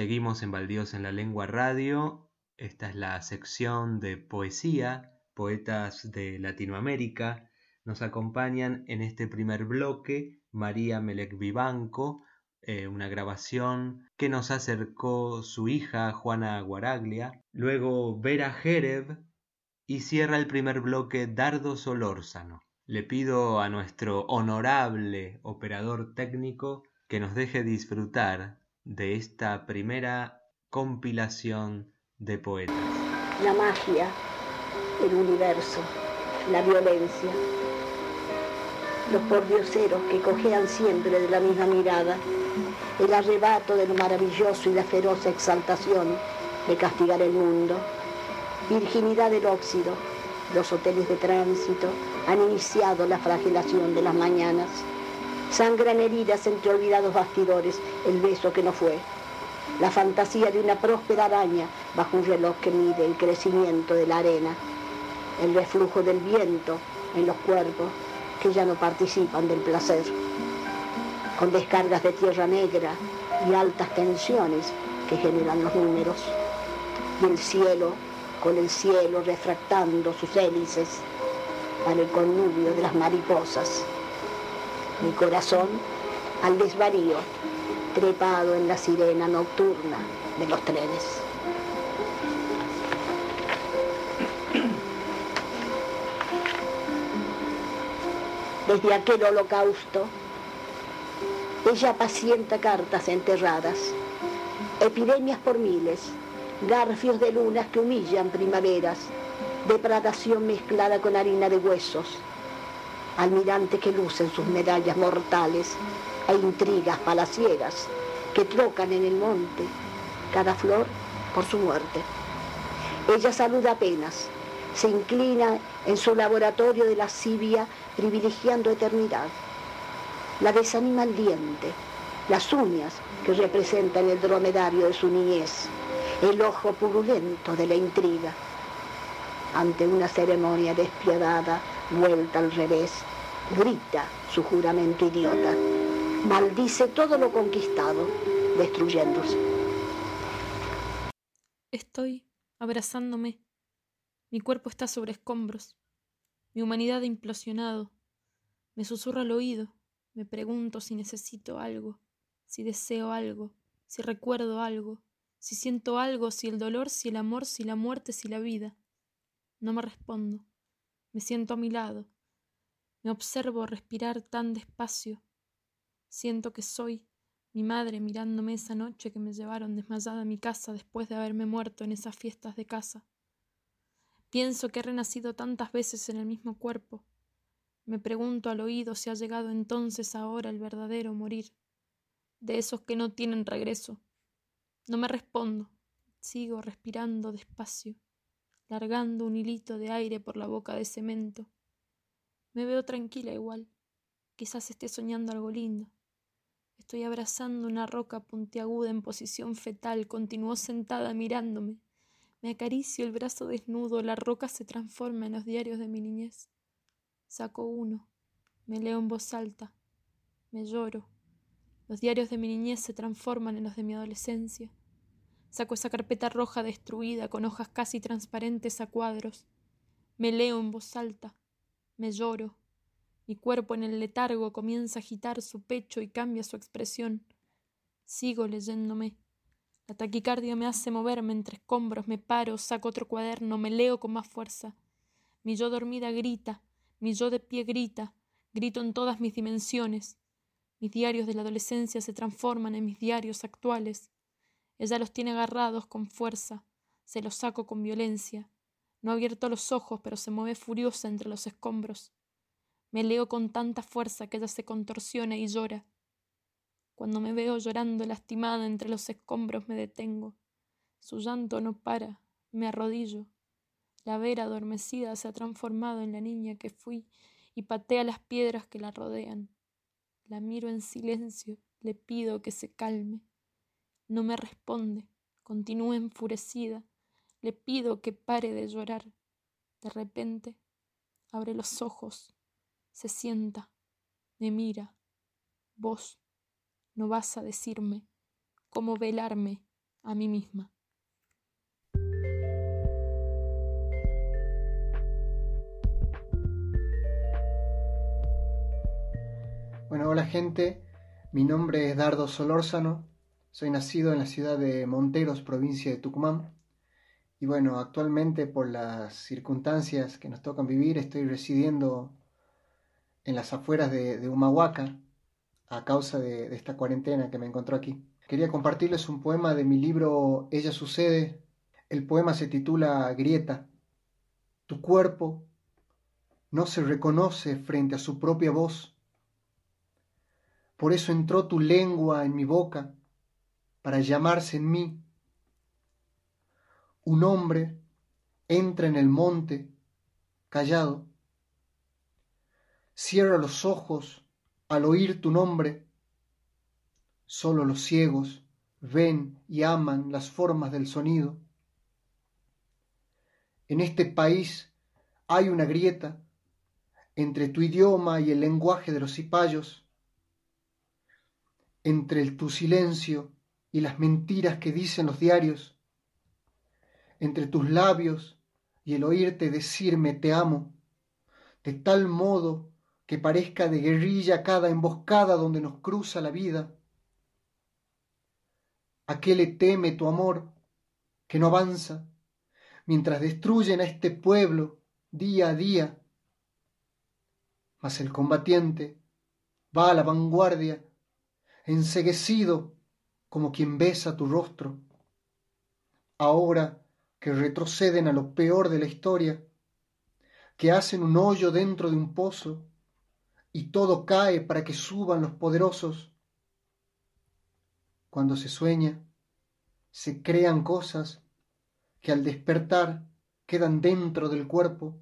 Seguimos en Baldíos en la Lengua Radio. Esta es la sección de poesía, poetas de Latinoamérica. Nos acompañan en este primer bloque María Melec Vivanco, eh, una grabación que nos acercó su hija Juana Guaraglia. Luego Vera Jereb y cierra el primer bloque Dardo Solórzano. Le pido a nuestro honorable operador técnico que nos deje disfrutar de esta primera compilación de poetas. La magia, el universo, la violencia, los pordioseros que cojean siempre de la misma mirada, el arrebato de lo maravilloso y la feroz exaltación de castigar el mundo, virginidad del óxido, los hoteles de tránsito han iniciado la fragilación de las mañanas, sangran heridas entre olvidados bastidores el beso que no fue, la fantasía de una próspera araña bajo un reloj que mide el crecimiento de la arena, el reflujo del viento en los cuerpos que ya no participan del placer, con descargas de tierra negra y altas tensiones que generan los números, y el cielo con el cielo refractando sus hélices para el connubio de las mariposas. Mi corazón al desvarío, trepado en la sirena nocturna de los trenes. Desde aquel holocausto, ella pacienta cartas enterradas, epidemias por miles, garfios de lunas que humillan primaveras, depradación mezclada con harina de huesos, almirantes que lucen sus medallas mortales e intrigas palaciegas que trocan en el monte cada flor por su muerte. Ella saluda apenas, se inclina en su laboratorio de lascivia privilegiando eternidad. La desanima el diente, las uñas que representan el dromedario de su niñez, el ojo purulento de la intriga. Ante una ceremonia despiadada, vuelta al revés, grita su juramento idiota, maldice todo lo conquistado, destruyéndose. Estoy abrazándome. Mi cuerpo está sobre escombros. Mi humanidad implosionado. Me susurra al oído. Me pregunto si necesito algo, si deseo algo, si recuerdo algo, si siento algo, si el dolor, si el amor, si la muerte, si la vida. No me respondo. Me siento a mi lado. Me observo respirar tan despacio. Siento que soy mi madre mirándome esa noche que me llevaron desmayada a mi casa después de haberme muerto en esas fiestas de casa. Pienso que he renacido tantas veces en el mismo cuerpo. Me pregunto al oído si ha llegado entonces ahora el verdadero morir, de esos que no tienen regreso. No me respondo. Sigo respirando despacio, largando un hilito de aire por la boca de cemento. Me veo tranquila igual. Quizás esté soñando algo lindo. Estoy abrazando una roca puntiaguda en posición fetal. Continuó sentada mirándome. Me acaricio el brazo desnudo. La roca se transforma en los diarios de mi niñez. Saco uno. Me leo en voz alta. Me lloro. Los diarios de mi niñez se transforman en los de mi adolescencia. Saco esa carpeta roja destruida con hojas casi transparentes a cuadros. Me leo en voz alta. Me lloro. Mi cuerpo en el letargo comienza a agitar su pecho y cambia su expresión. Sigo leyéndome. La taquicardia me hace moverme entre escombros, me paro, saco otro cuaderno, me leo con más fuerza. Mi yo dormida grita, mi yo de pie grita, grito en todas mis dimensiones. Mis diarios de la adolescencia se transforman en mis diarios actuales. Ella los tiene agarrados con fuerza, se los saco con violencia. No ha abierto los ojos, pero se mueve furiosa entre los escombros. Me leo con tanta fuerza que ella se contorsiona y llora. Cuando me veo llorando lastimada entre los escombros me detengo. Su llanto no para, me arrodillo. La vera adormecida se ha transformado en la niña que fui y patea las piedras que la rodean. La miro en silencio, le pido que se calme. No me responde, continúa enfurecida. Le pido que pare de llorar. De repente, abre los ojos se sienta, me mira. Vos no vas a decirme cómo velarme a mí misma. Bueno, hola gente, mi nombre es Dardo Solórzano, soy nacido en la ciudad de Monteros, provincia de Tucumán. Y bueno, actualmente por las circunstancias que nos tocan vivir, estoy residiendo en las afueras de, Humahuaca a causa de, esta cuarentena que me encontró aquí. Quería compartirles un poema de mi libro Ella sucede. El poema se titula Grieta. Tu cuerpo no se reconoce frente a su propia voz. Por eso entró tu lengua en mi boca para llamarse en mí. Un hombre entra en el monte callado Cierra los ojos al oír tu nombre. Solo los ciegos ven y aman las formas del sonido. En este país hay una grieta entre tu idioma y el lenguaje de los cipayos, entre tu silencio y las mentiras que dicen los diarios, entre tus labios y el oírte decirme te amo, de tal modo que parezca de guerrilla cada emboscada donde nos cruza la vida. ¿A qué le teme tu amor que no avanza mientras destruyen a este pueblo día a día? Mas el combatiente va a la vanguardia, enseguecido como quien besa tu rostro. Ahora que retroceden a lo peor de la historia, que hacen un hoyo dentro de un pozo, y todo cae para que suban los poderosos. Cuando se sueña, se crean cosas que al despertar quedan dentro del cuerpo.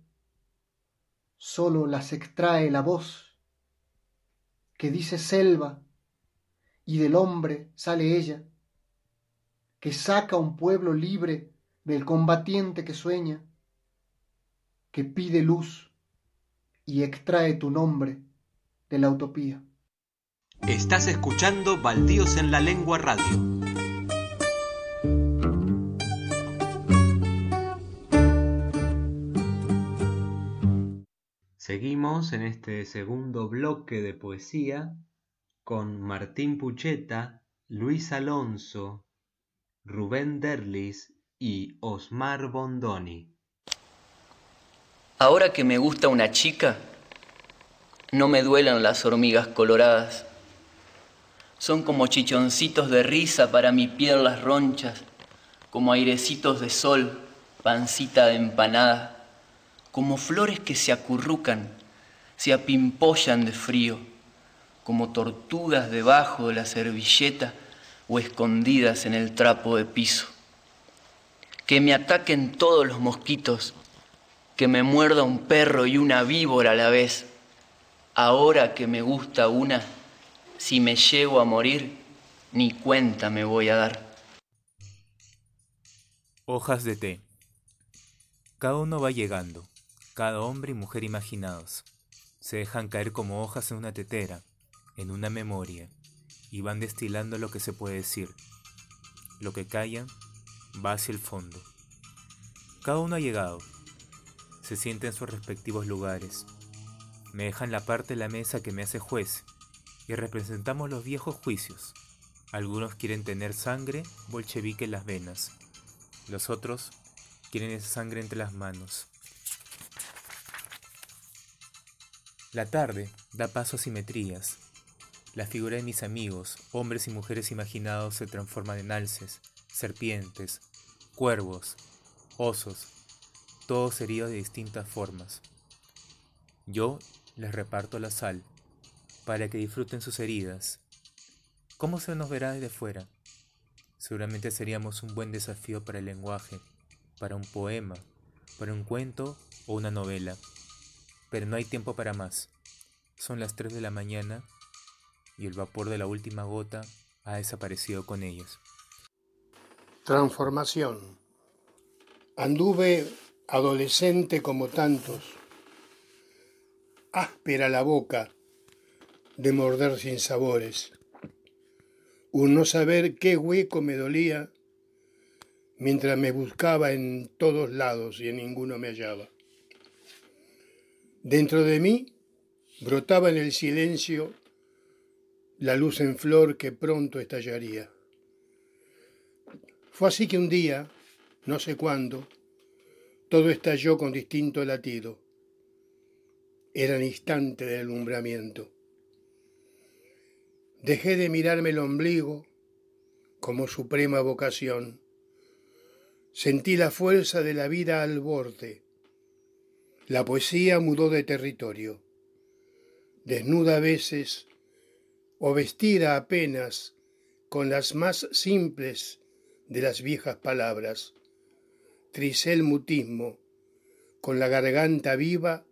Solo las extrae la voz que dice selva y del hombre sale ella, que saca un pueblo libre del combatiente que sueña, que pide luz y extrae tu nombre de la utopía. Estás escuchando Baldíos en la Lengua Radio. Seguimos en este segundo bloque de poesía con Martín Pucheta Luis Alonso, Rubén Derlis y Osmar Bondoni. Ahora que me gusta una chica, no me duelan las hormigas coloradas. Son como chichoncitos de risa para mi piel las ronchas, como airecitos de sol, pancita de empanada, como flores que se acurrucan, se apimpollan de frío, como tortugas debajo de la servilleta o escondidas en el trapo de piso. Que me ataquen todos los mosquitos, que me muerda un perro y una víbora a la vez. Ahora que me gusta una, si me llego a morir, ni cuenta me voy a dar. Hojas de té. Cada uno va llegando, cada hombre y mujer imaginados. Se dejan caer como hojas en una tetera, en una memoria, y van destilando lo que se puede decir. Lo que callan va hacia el fondo. Cada uno ha llegado. Se sienta en sus respectivos lugares. Me dejan la parte de la mesa que me hace juez y representamos los viejos juicios. Algunos quieren tener sangre bolchevique en las venas. Los otros quieren esa sangre entre las manos. La tarde da paso a simetrías. La figura de mis amigos, hombres y mujeres imaginados, se transforman en alces, serpientes, cuervos, osos, todos heridos de distintas formas. Yo les reparto la sal para que disfruten sus heridas. ¿Cómo se nos verá desde fuera? Seguramente seríamos un buen desafío para el lenguaje, para un poema, para un cuento o una novela. Pero no hay tiempo para más. Son las 3 de la mañana y el vapor de la última gota ha desaparecido con ellos. Transformación. Anduve adolescente como tantos, áspera la boca de morder sin sabores, un no saber qué hueco me dolía mientras me buscaba en todos lados y en ninguno me hallaba. Dentro de mí brotaba en el silencio la luz en flor que pronto estallaría. Fue así que un día, no sé cuándo, todo estalló con distinto latido. Era el instante del alumbramiento. Dejé de mirarme el ombligo como suprema vocación. Sentí la fuerza de la vida al borde. La poesía mudó de territorio. Desnuda a veces o vestida apenas con las más simples de las viejas palabras. Tricé el mutismo con la garganta viva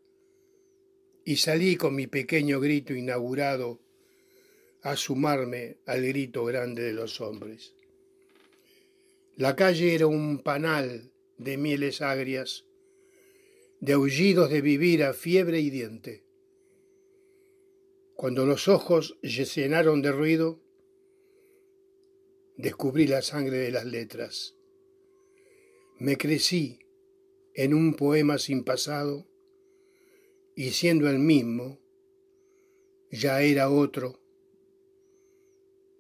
y salí con mi pequeño grito inaugurado a sumarme al grito grande de los hombres. La calle era un panal de mieles agrias, de aullidos de vivir a fiebre y diente. Cuando los ojos llenaron de ruido, descubrí la sangre de las letras. Me crecí en un poema sin pasado y siendo el mismo, ya era otro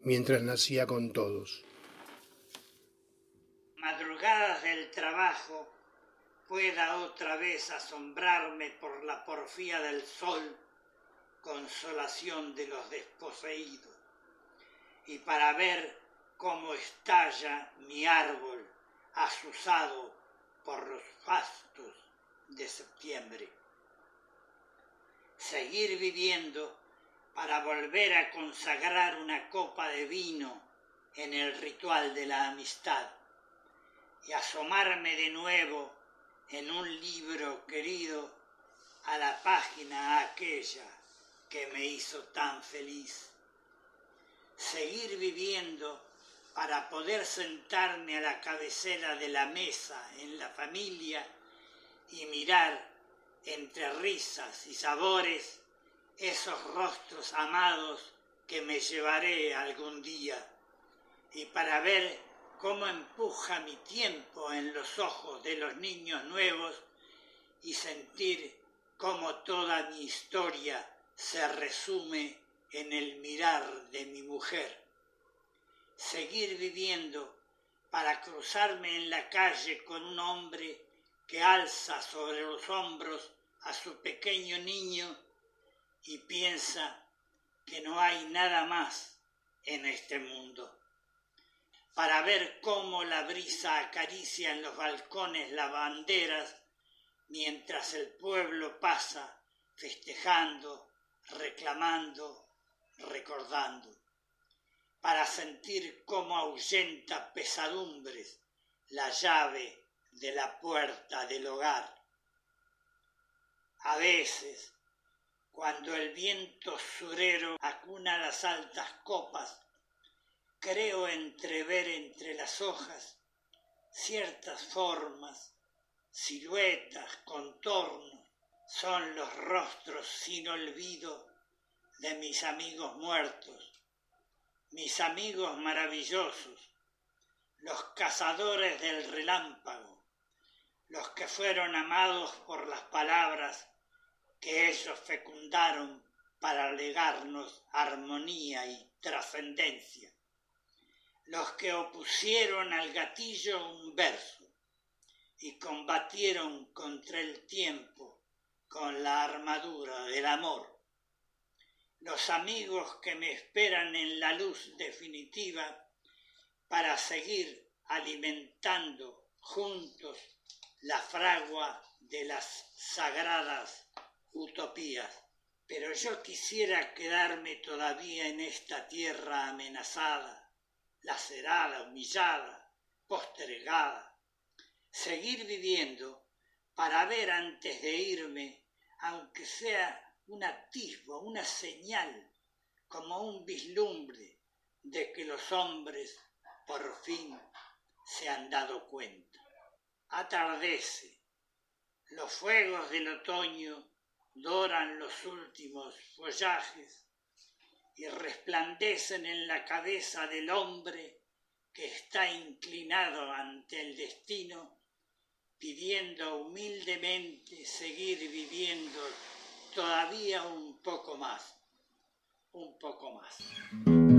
mientras nacía con todos. Madrugadas del trabajo pueda otra vez asombrarme por la porfía del sol, consolación de los desposeídos, y para ver cómo estalla mi árbol asusado por los fastos de septiembre. Seguir viviendo para volver a consagrar una copa de vino en el ritual de la amistad y asomarme de nuevo en un libro querido a la página aquella que me hizo tan feliz. Seguir viviendo para poder sentarme a la cabecera de la mesa en la familia y mirar entre risas y sabores esos rostros amados que me llevaré algún día, y para ver cómo empuja mi tiempo en los ojos de los niños nuevos y sentir cómo toda mi historia se resume en el mirar de mi mujer. Seguir viviendo para cruzarme en la calle con un hombre que alza sobre los hombros a su pequeño niño y piensa que no hay nada más en este mundo. Para ver cómo la brisa acaricia en los balcones las banderas mientras el pueblo pasa festejando, reclamando, recordando. Para sentir cómo ahuyenta pesadumbres la llave de la puerta del hogar. A veces, cuando el viento surero acuna las altas copas, creo entrever entre las hojas ciertas formas, siluetas, contornos, son los rostros sin olvido de mis amigos muertos, mis amigos maravillosos, los cazadores del relámpago, los que fueron amados por las palabras que ellos fecundaron para legarnos armonía y trascendencia, los que opusieron al gatillo un verso y combatieron contra el tiempo con la armadura del amor, los amigos que me esperan en la luz definitiva para seguir alimentando juntos la fragua de las sagradas utopías. Pero yo quisiera quedarme todavía en esta tierra amenazada, lacerada, humillada, postergada, seguir viviendo para ver antes de irme, aunque sea un atisbo, una señal, como un vislumbre de que los hombres por fin se han dado cuenta. Atardece, los fuegos del otoño doran los últimos follajes y resplandecen en la cabeza del hombre que está inclinado ante el destino, pidiendo humildemente seguir viviendo todavía un poco más, un poco más.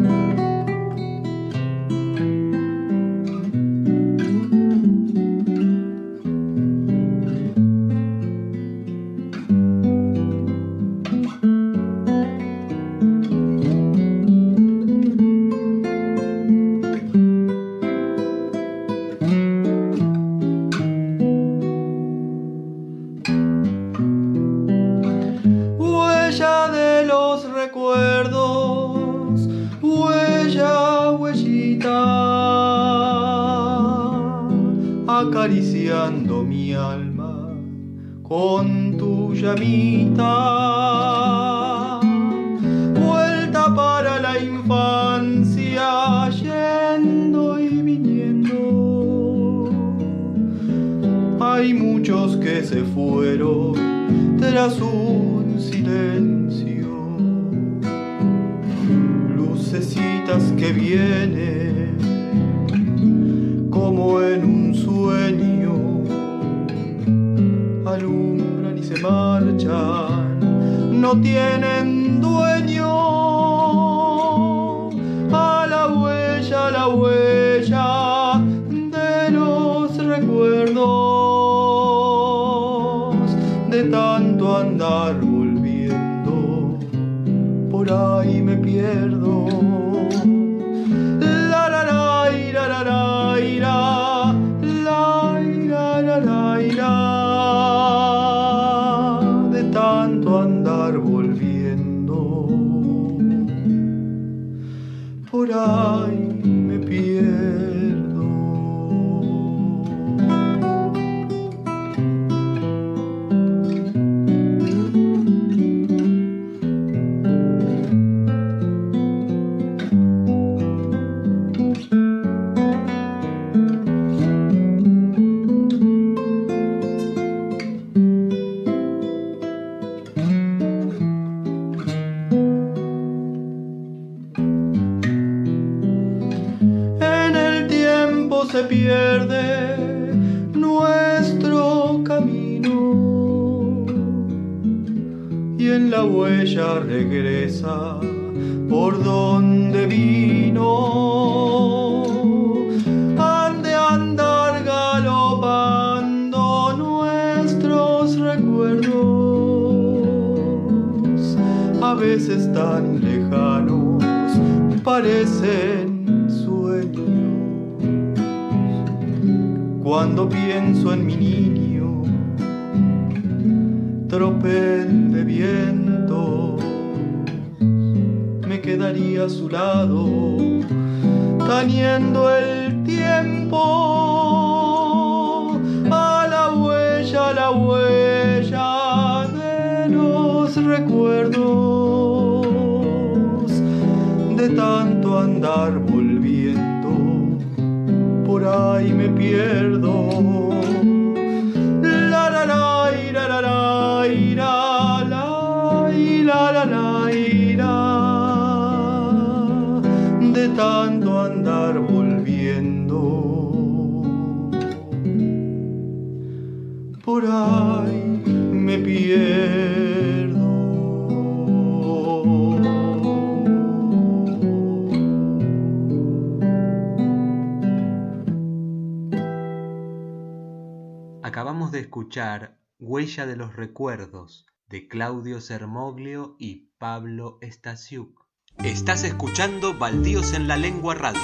Huella de los Recuerdos de Claudio Sermoglio y Pablo Stasiuk. Estás escuchando Baldíos en la Lengua Radio.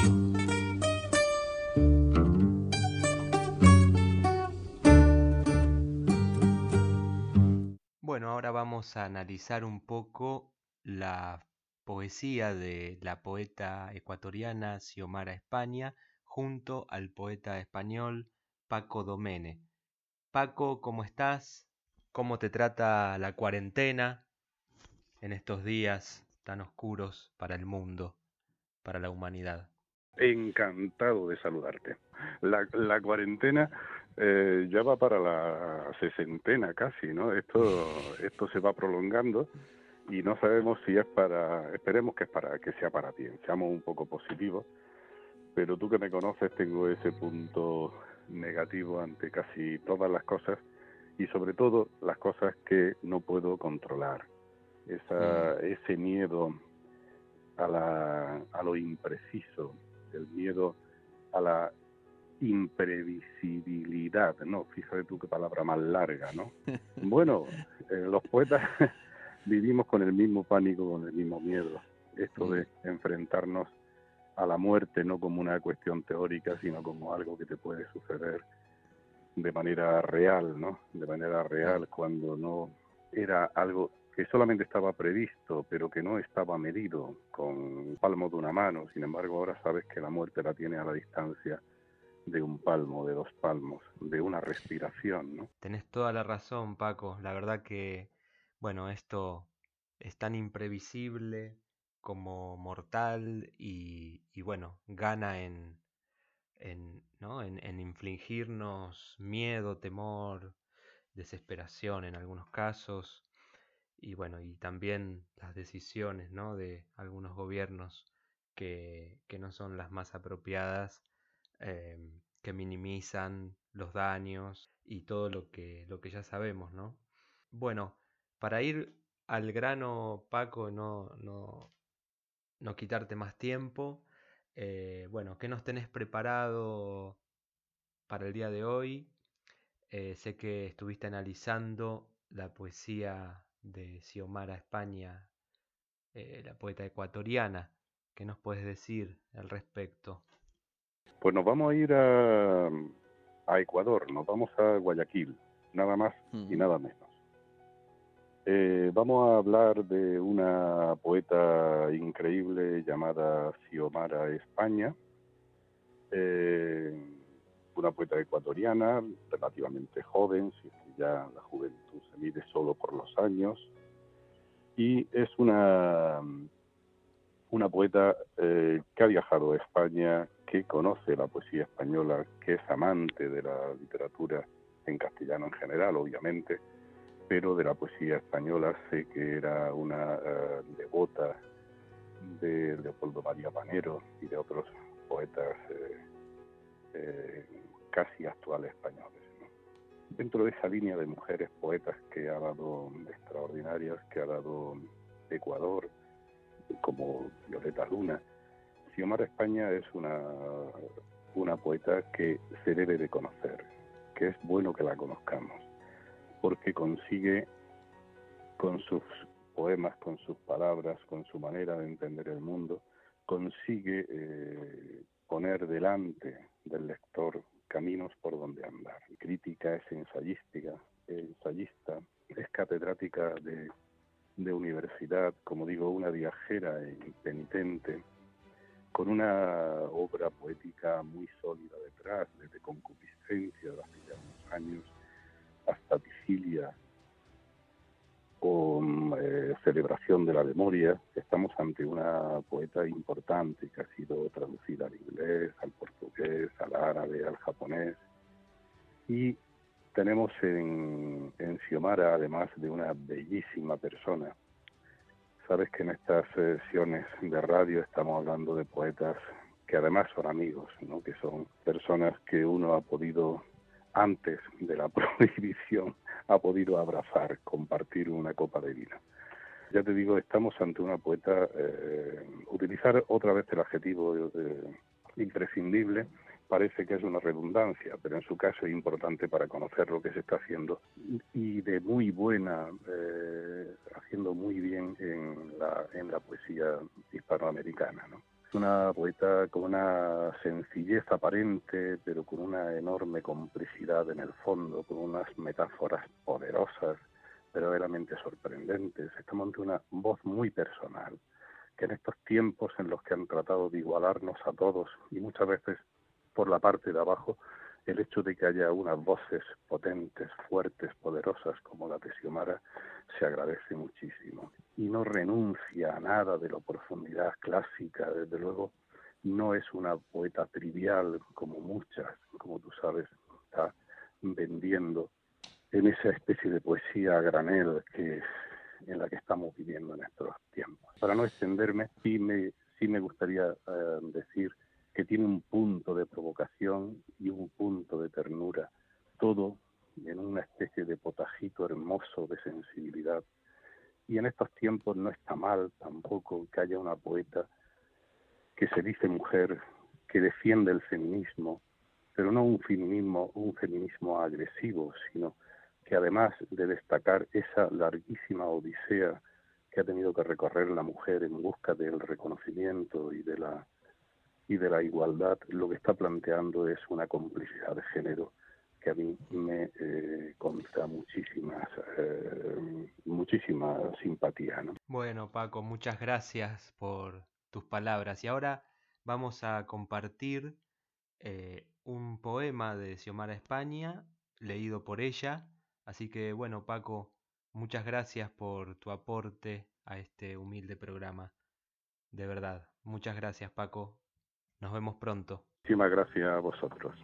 Bueno, ahora vamos a analizar un poco la poesía de la poeta ecuatoriana Xiomara España junto al poeta español Paco Domene. Paco, ¿cómo estás? ¿Cómo te trata la cuarentena en estos días tan oscuros para el mundo, para la humanidad? Encantado de saludarte. La, la cuarentena eh, ya va para la sesentena casi, ¿no? Esto, [LAUGHS] esto se va prolongando y no sabemos si es para, esperemos que es para que sea para bien, seamos un poco positivos, pero tú que me conoces tengo ese punto negativo ante casi todas las cosas y sobre todo las cosas que no puedo controlar. Esa, Ese miedo a, la, a lo impreciso, el miedo a la imprevisibilidad, ¿no? Fíjate tú qué palabra más larga, ¿no? [LAUGHS] Bueno, eh, los poetas [LAUGHS] vivimos con el mismo pánico, con el mismo miedo. Esto de enfrentarnos a la muerte no como una cuestión teórica, sino como algo que te puede suceder de manera real, ¿no? De manera real, cuando no era algo que solamente estaba previsto, pero que no estaba medido con palmo de una mano. Sin embargo, ahora sabes que la muerte la tiene a la distancia de un palmo, de dos palmos, de una respiración, ¿no? Tenés toda la razón, Paco. La verdad que, bueno, esto es tan imprevisible como mortal y, bueno, gana en, en, ¿no? en, en infligirnos miedo, temor, desesperación en algunos casos y bueno, y también las decisiones ¿no? de algunos gobiernos que, que no son las más apropiadas, eh, que minimizan los daños y todo lo que, lo que ya sabemos, ¿no? Bueno, para ir al grano, Paco, no, no, no quitarte más tiempo, eh, bueno, ¿qué nos tenés preparado para el día de hoy? Eh, sé que estuviste analizando la poesía de Xiomara España, eh, la poeta ecuatoriana. ¿Qué nos puedes decir al respecto? Pues nos vamos a ir a, a Ecuador, nos vamos a Guayaquil, nada más y nada menos. Eh, vamos a hablar de una poeta increíble llamada Xiomara España, eh, una poeta ecuatoriana relativamente joven, si es que ya la juventud se mide solo por los años, y es una, una poeta eh, que ha viajado a España, que conoce la poesía española, que es amante de la literatura en castellano en general, obviamente, pero de la poesía española sé que era una eh, devota de Leopoldo María Panero y de otros poetas eh, eh, casi actuales españoles. Dentro de esa línea de mujeres poetas que ha dado extraordinarias, que ha dado Ecuador, como Violeta Luna. Xiomara España es una, una poeta que se debe de conocer, que es bueno que la conozcamos, porque consigue con sus poemas, con sus palabras, con su manera de entender el mundo, consigue eh, poner delante del lector caminos por donde andar. Crítica es ensayística, ensayista, es catedrática de, de universidad, como digo, una viajera e penitente, con una obra poética muy sólida detrás, desde Concupiscencia de hace ya unos años hasta Vigilia, con eh, celebración de la memoria. Estamos ante una poeta importante que ha sido traducida al inglés, al portugués, al árabe, al japonés. Y tenemos en, en Xiomara, además de una bellísima persona, sabes que en estas sesiones de radio estamos hablando de poetas que además son amigos, ¿no? que son personas que uno ha podido antes de la [LAUGHS] prohibición ha podido abrazar, compartir una copa de vino. Ya te digo, estamos ante una poeta, eh, utilizar otra vez el adjetivo eh, imprescindible parece que es una redundancia, pero en su caso es importante para conocer lo que se está haciendo y de muy buena, eh, haciendo muy bien en la, en la poesía hispanoamericana. ¿no? Una poeta con una sencillez aparente, pero con una enorme complicidad en el fondo, con unas metáforas poderosas, verdaderamente sorprendentes. Estamos ante una voz muy personal, que en estos tiempos en los que han tratado de igualarnos a todos y muchas veces por la parte de abajo, el hecho de que haya unas voces potentes, fuertes, poderosas como la de Xiomara se agradece muchísimo. Y no renuncia a nada de la profundidad clásica, desde luego no es una poeta trivial como muchas, como tú sabes, está vendiendo en esa especie de poesía granel que en la que estamos viviendo en estos tiempos. Para no extenderme, sí me, sí me gustaría eh, decir que tiene un punto de provocación y un punto de ternura, todo en una especie de potajito hermoso de sensibilidad. Y en estos tiempos no está mal tampoco que haya una poeta que se dice mujer, que defiende el feminismo, pero no un feminismo, un feminismo agresivo, sino que además de destacar esa larguísima odisea que ha tenido que recorrer la mujer en busca del reconocimiento y de la y de la igualdad, lo que está planteando es una complicidad de género que a mí me eh, consta muchísimas, eh, muchísima simpatía. ¿no? Bueno, Paco, muchas gracias por tus palabras. Y ahora vamos a compartir eh, un poema de Xiomara España, leído por ella. Así que, bueno, Paco, muchas gracias por tu aporte a este humilde programa. De verdad, muchas gracias, Paco. Nos vemos pronto. Muchísimas gracias a vosotros.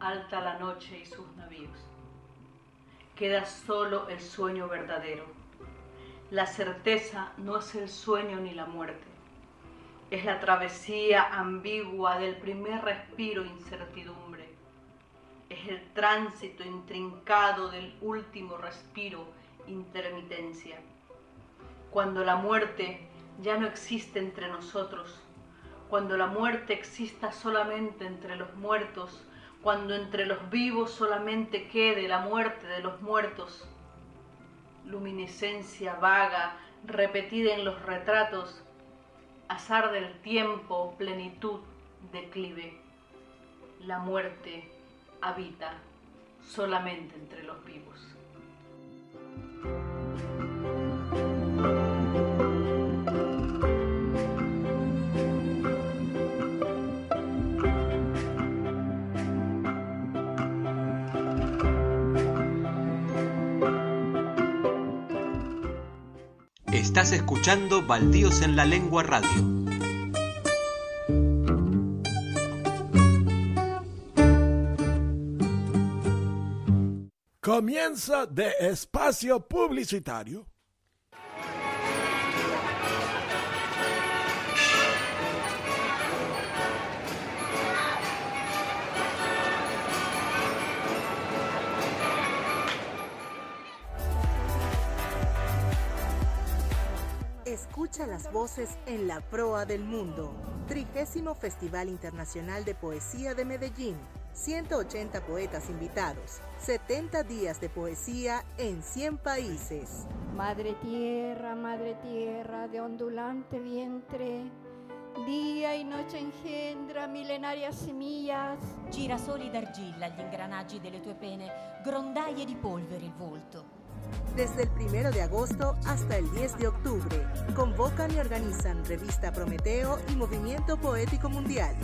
Alta la noche y sus navíos. Queda solo el sueño verdadero. La certeza no es el sueño ni la muerte. Es la travesía ambigua del primer respiro incertidumbre. Es el tránsito intrincado del último respiro intermitencia cuando la muerte ya no existe entre nosotros, cuando la muerte exista solamente entre los muertos, cuando entre los vivos solamente quede la muerte de los muertos. Luminiscencia vaga, repetida en los retratos, azar del tiempo, plenitud, declive. La muerte habita solamente entre los vivos. Estás escuchando Baldíos en la Lengua Radio. Comienza de espacio publicitario. Escucha las voces en la proa del mundo. Trigésimo Festival Internacional de Poesía de Medellín. 180 poetas invitados. 70 días de poesía en 100 países. Madre tierra, madre tierra, de ondulante vientre, día y noche engendra millenarias semillas. Girasoli d'argilla gli ingranaggi delle tue pene, grondaie di polvere il volto. Desde el 1 de agosto hasta el 10 de octubre, convocan y organizan Revista Prometeo y Movimiento Poético Mundial.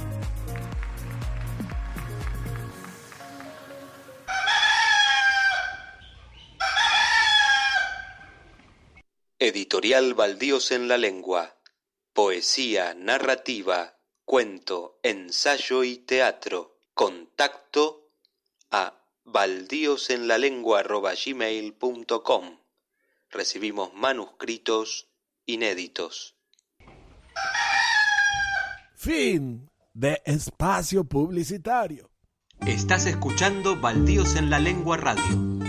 Editorial Baldíos en la Lengua. Poesía, narrativa, cuento, ensayo y teatro. Contacto a baldíosenlalengua.gmail.com Recibimos manuscritos inéditos. Fin de espacio publicitario. Estás escuchando Baldíos en la Lengua Radio.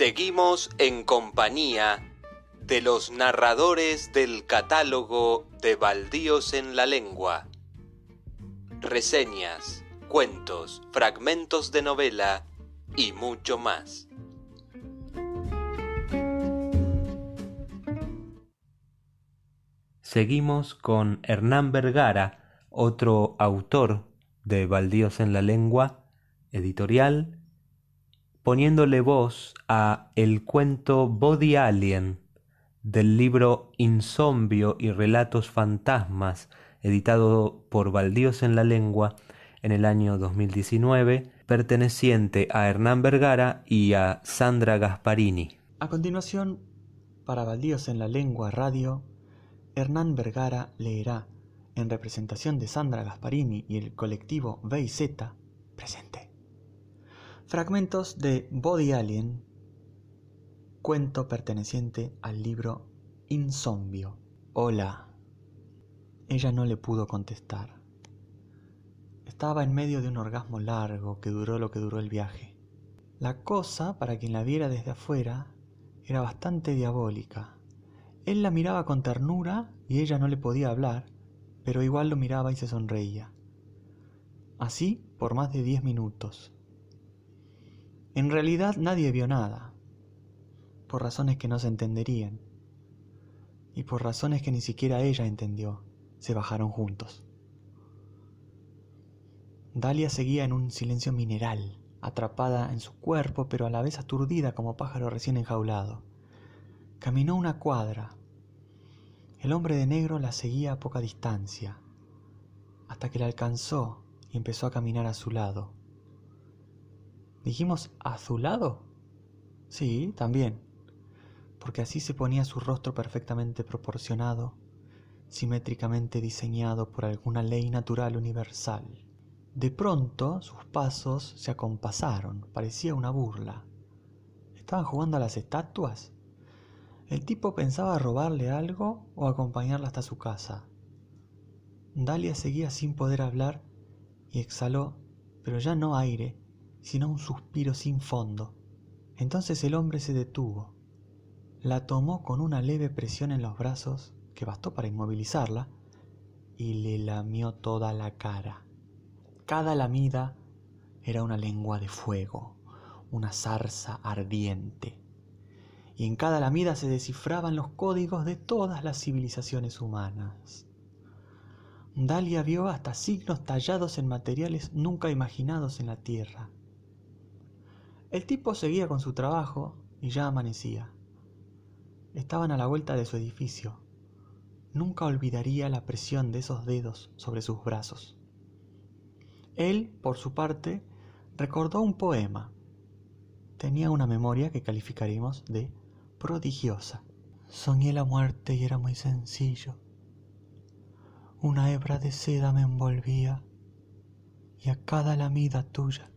Seguimos en compañía de los narradores del catálogo de Baldíos en la Lengua. Reseñas, cuentos, fragmentos de novela y mucho más. Seguimos con Hernán Vergara, otro autor de Baldíos en la Lengua, editorial, poniéndole voz a el cuento Body Alien del libro Insombio y Relatos Fantasmas, editado por Baldíos en la Lengua en el año 2019, perteneciente a Hernán Vergara y a Sandra Gasparini. A continuación, para Baldíos en la Lengua Radio, Hernán Vergara leerá, en representación de Sandra Gasparini y el colectivo VIZ, presente. Fragmentos de Body Alien, cuento perteneciente al libro Insombio. Hola. Ella no le pudo contestar. Estaba en medio de un orgasmo largo que duró lo que duró el viaje. La cosa, para quien la viera desde afuera, era bastante diabólica. Él la miraba con ternura y ella no le podía hablar, pero igual lo miraba y se sonreía. Así por más de diez minutos. En realidad nadie vio nada, por razones que no se entenderían, y por razones que ni siquiera ella entendió, se bajaron juntos. Dalia seguía en un silencio mineral, atrapada en su cuerpo, pero a la vez aturdida como pájaro recién enjaulado. Caminó una cuadra. El hombre de negro la seguía a poca distancia, hasta que la alcanzó y empezó a caminar a su lado. ¿Dijimos azulado? Sí, también, porque así se ponía su rostro perfectamente proporcionado, simétricamente diseñado por alguna ley natural universal. De pronto sus pasos se acompasaron, parecía una burla. ¿Estaban jugando a las estatuas? El tipo pensaba robarle algo o acompañarla hasta su casa. Dalia seguía sin poder hablar y exhaló, pero ya no aire, sino un suspiro sin fondo. Entonces el hombre se detuvo, la tomó con una leve presión en los brazos que bastó para inmovilizarla y le lamió toda la cara. Cada lamida era una lengua de fuego, una zarza ardiente. Y en cada lamida se descifraban los códigos de todas las civilizaciones humanas. Dalia vio hasta signos tallados en materiales nunca imaginados en la Tierra el tipo seguía con su trabajo y ya amanecía. Estaban a la vuelta de su edificio. Nunca olvidaría la presión de esos dedos sobre sus brazos. Él, por su parte, recordó un poema. Tenía una memoria que calificaríamos de prodigiosa. Soñé la muerte y era muy sencillo. Una hebra de seda me envolvía y a cada lamida tuya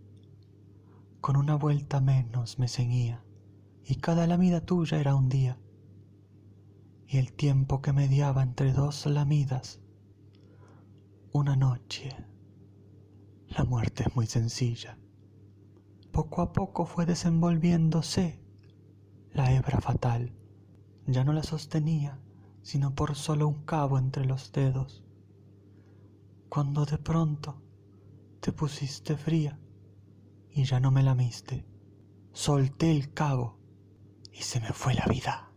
con una vuelta menos me ceñía, y cada lamida tuya era un día. y el tiempo que mediaba entre dos lamidas. Una noche. La muerte es muy sencilla. Poco a poco fue desenvolviéndose la hebra fatal. Ya no la sostenía, sino por solo un cabo entre los dedos. Cuando de pronto te pusiste fría y ya no me lamiste. Solté el cabo y se me fue la vida.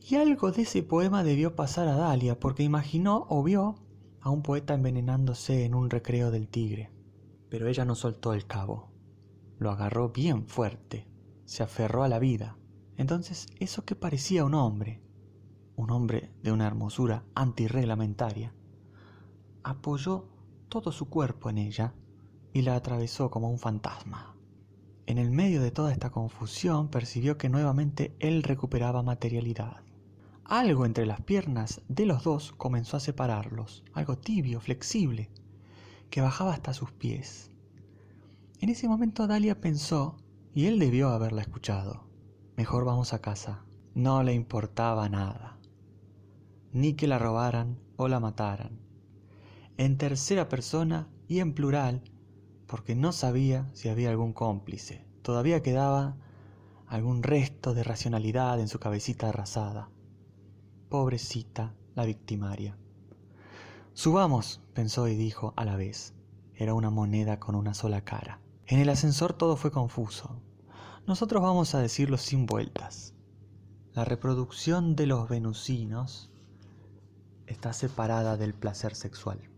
Y algo de ese poema debió pasar a Dalia, porque imaginó o vio a un poeta envenenándose en un recreo del tigre. Pero ella no soltó el cabo, lo agarró bien fuerte, se aferró a la vida. Entonces eso que parecía un hombre, un hombre de una hermosura antirreglamentaria, apoyó todo su cuerpo en ella y la atravesó como un fantasma. En el medio de toda esta confusión percibió que nuevamente él recuperaba materialidad. Algo entre las piernas de los dos comenzó a separarlos, algo tibio, flexible, que bajaba hasta sus pies. En ese momento Dalia pensó, y él debió haberla escuchado, mejor vamos a casa. No le importaba nada, ni que la robaran o la mataran. En tercera persona y en plural, porque no sabía si había algún cómplice. Todavía quedaba algún resto de racionalidad en su cabecita arrasada. Pobrecita la victimaria. Subamos, pensó y dijo a la vez. Era una moneda con una sola cara. En el ascensor todo fue confuso. Nosotros vamos a decirlo sin vueltas. La reproducción de los venusinos está separada del placer sexual.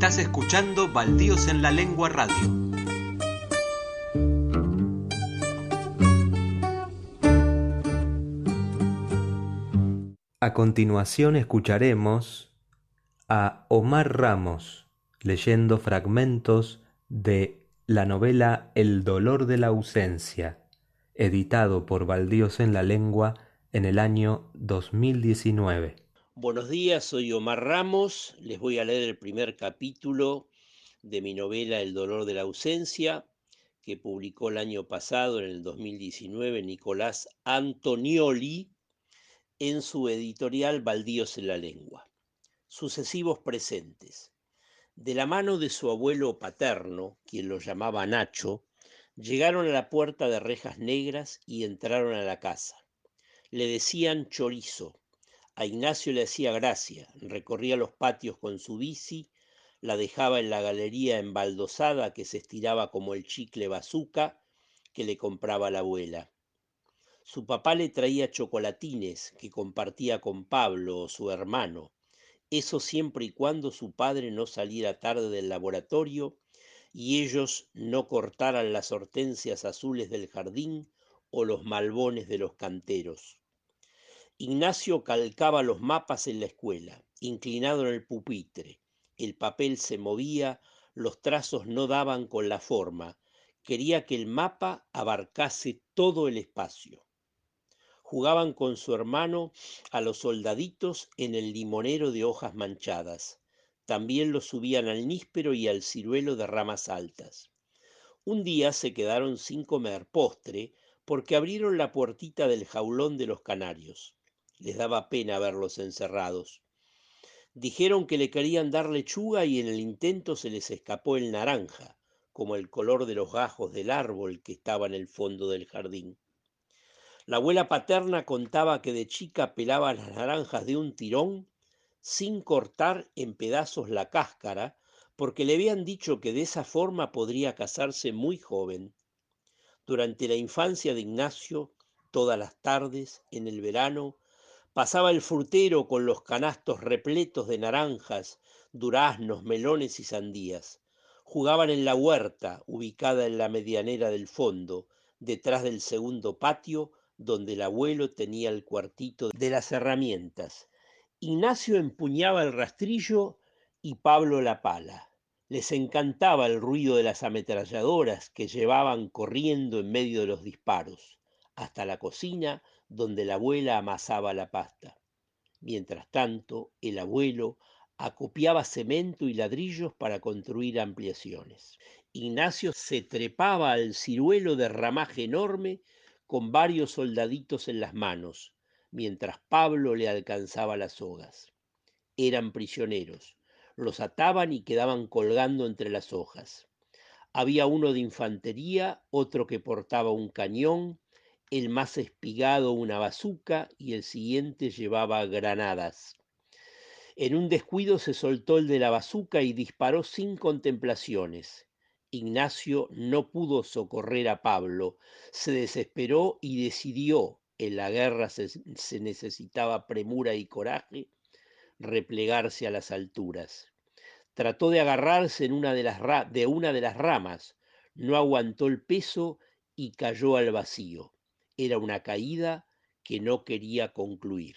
Estás escuchando Baldíos en la Lengua Radio. A continuación escucharemos a Omar Ramos leyendo fragmentos de la novela El dolor de la ausencia, editado por Baldíos en la Lengua en el año 2019. Buenos días, soy Omar Ramos. Les voy a leer el primer capítulo de mi novela El dolor de la ausencia, que publicó el año pasado, en el 2019, Nicolás Antonioli en su editorial Baldíos en la lengua. Sucesivos presentes. De la mano de su abuelo paterno, quien lo llamaba Nacho, llegaron a la puerta de rejas negras y entraron a la casa. Le decían chorizo. A Ignacio le hacía gracia, recorría los patios con su bici, la dejaba en la galería embaldosada que se estiraba como el chicle bazuca que le compraba la abuela. Su papá le traía chocolatines que compartía con Pablo o su hermano, eso siempre y cuando su padre no saliera tarde del laboratorio y ellos no cortaran las hortensias azules del jardín o los malbones de los canteros. Ignacio calcaba los mapas en la escuela, inclinado en el pupitre. El papel se movía, los trazos no daban con la forma. Quería que el mapa abarcase todo el espacio. Jugaban con su hermano a los soldaditos en el limonero de hojas manchadas. También los subían al níspero y al ciruelo de ramas altas. Un día se quedaron sin comer postre porque abrieron la puertita del jaulón de los canarios. Les daba pena verlos encerrados. Dijeron que le querían dar lechuga y en el intento se les escapó el naranja, como el color de los gajos del árbol que estaba en el fondo del jardín. La abuela paterna contaba que de chica pelaba las naranjas de un tirón sin cortar en pedazos la cáscara, porque le habían dicho que de esa forma podría casarse muy joven. Durante la infancia de Ignacio, todas las tardes, en el verano, Pasaba el frutero con los canastos repletos de naranjas, duraznos, melones y sandías. Jugaban en la huerta, ubicada en la medianera del fondo, detrás del segundo patio, donde el abuelo tenía el cuartito de las herramientas. Ignacio empuñaba el rastrillo y Pablo la pala. Les encantaba el ruido de las ametralladoras que llevaban corriendo en medio de los disparos. Hasta la cocina donde la abuela amasaba la pasta. Mientras tanto, el abuelo acopiaba cemento y ladrillos para construir ampliaciones. Ignacio se trepaba al ciruelo de ramaje enorme con varios soldaditos en las manos, mientras Pablo le alcanzaba las sogas. Eran prisioneros, los ataban y quedaban colgando entre las hojas. Había uno de infantería, otro que portaba un cañón, el más espigado una bazuca y el siguiente llevaba granadas. En un descuido se soltó el de la bazuca y disparó sin contemplaciones. Ignacio no pudo socorrer a Pablo, se desesperó y decidió, en la guerra se, se necesitaba premura y coraje, replegarse a las alturas. Trató de agarrarse en una de, las de una de las ramas, no aguantó el peso y cayó al vacío. Era una caída que no quería concluir.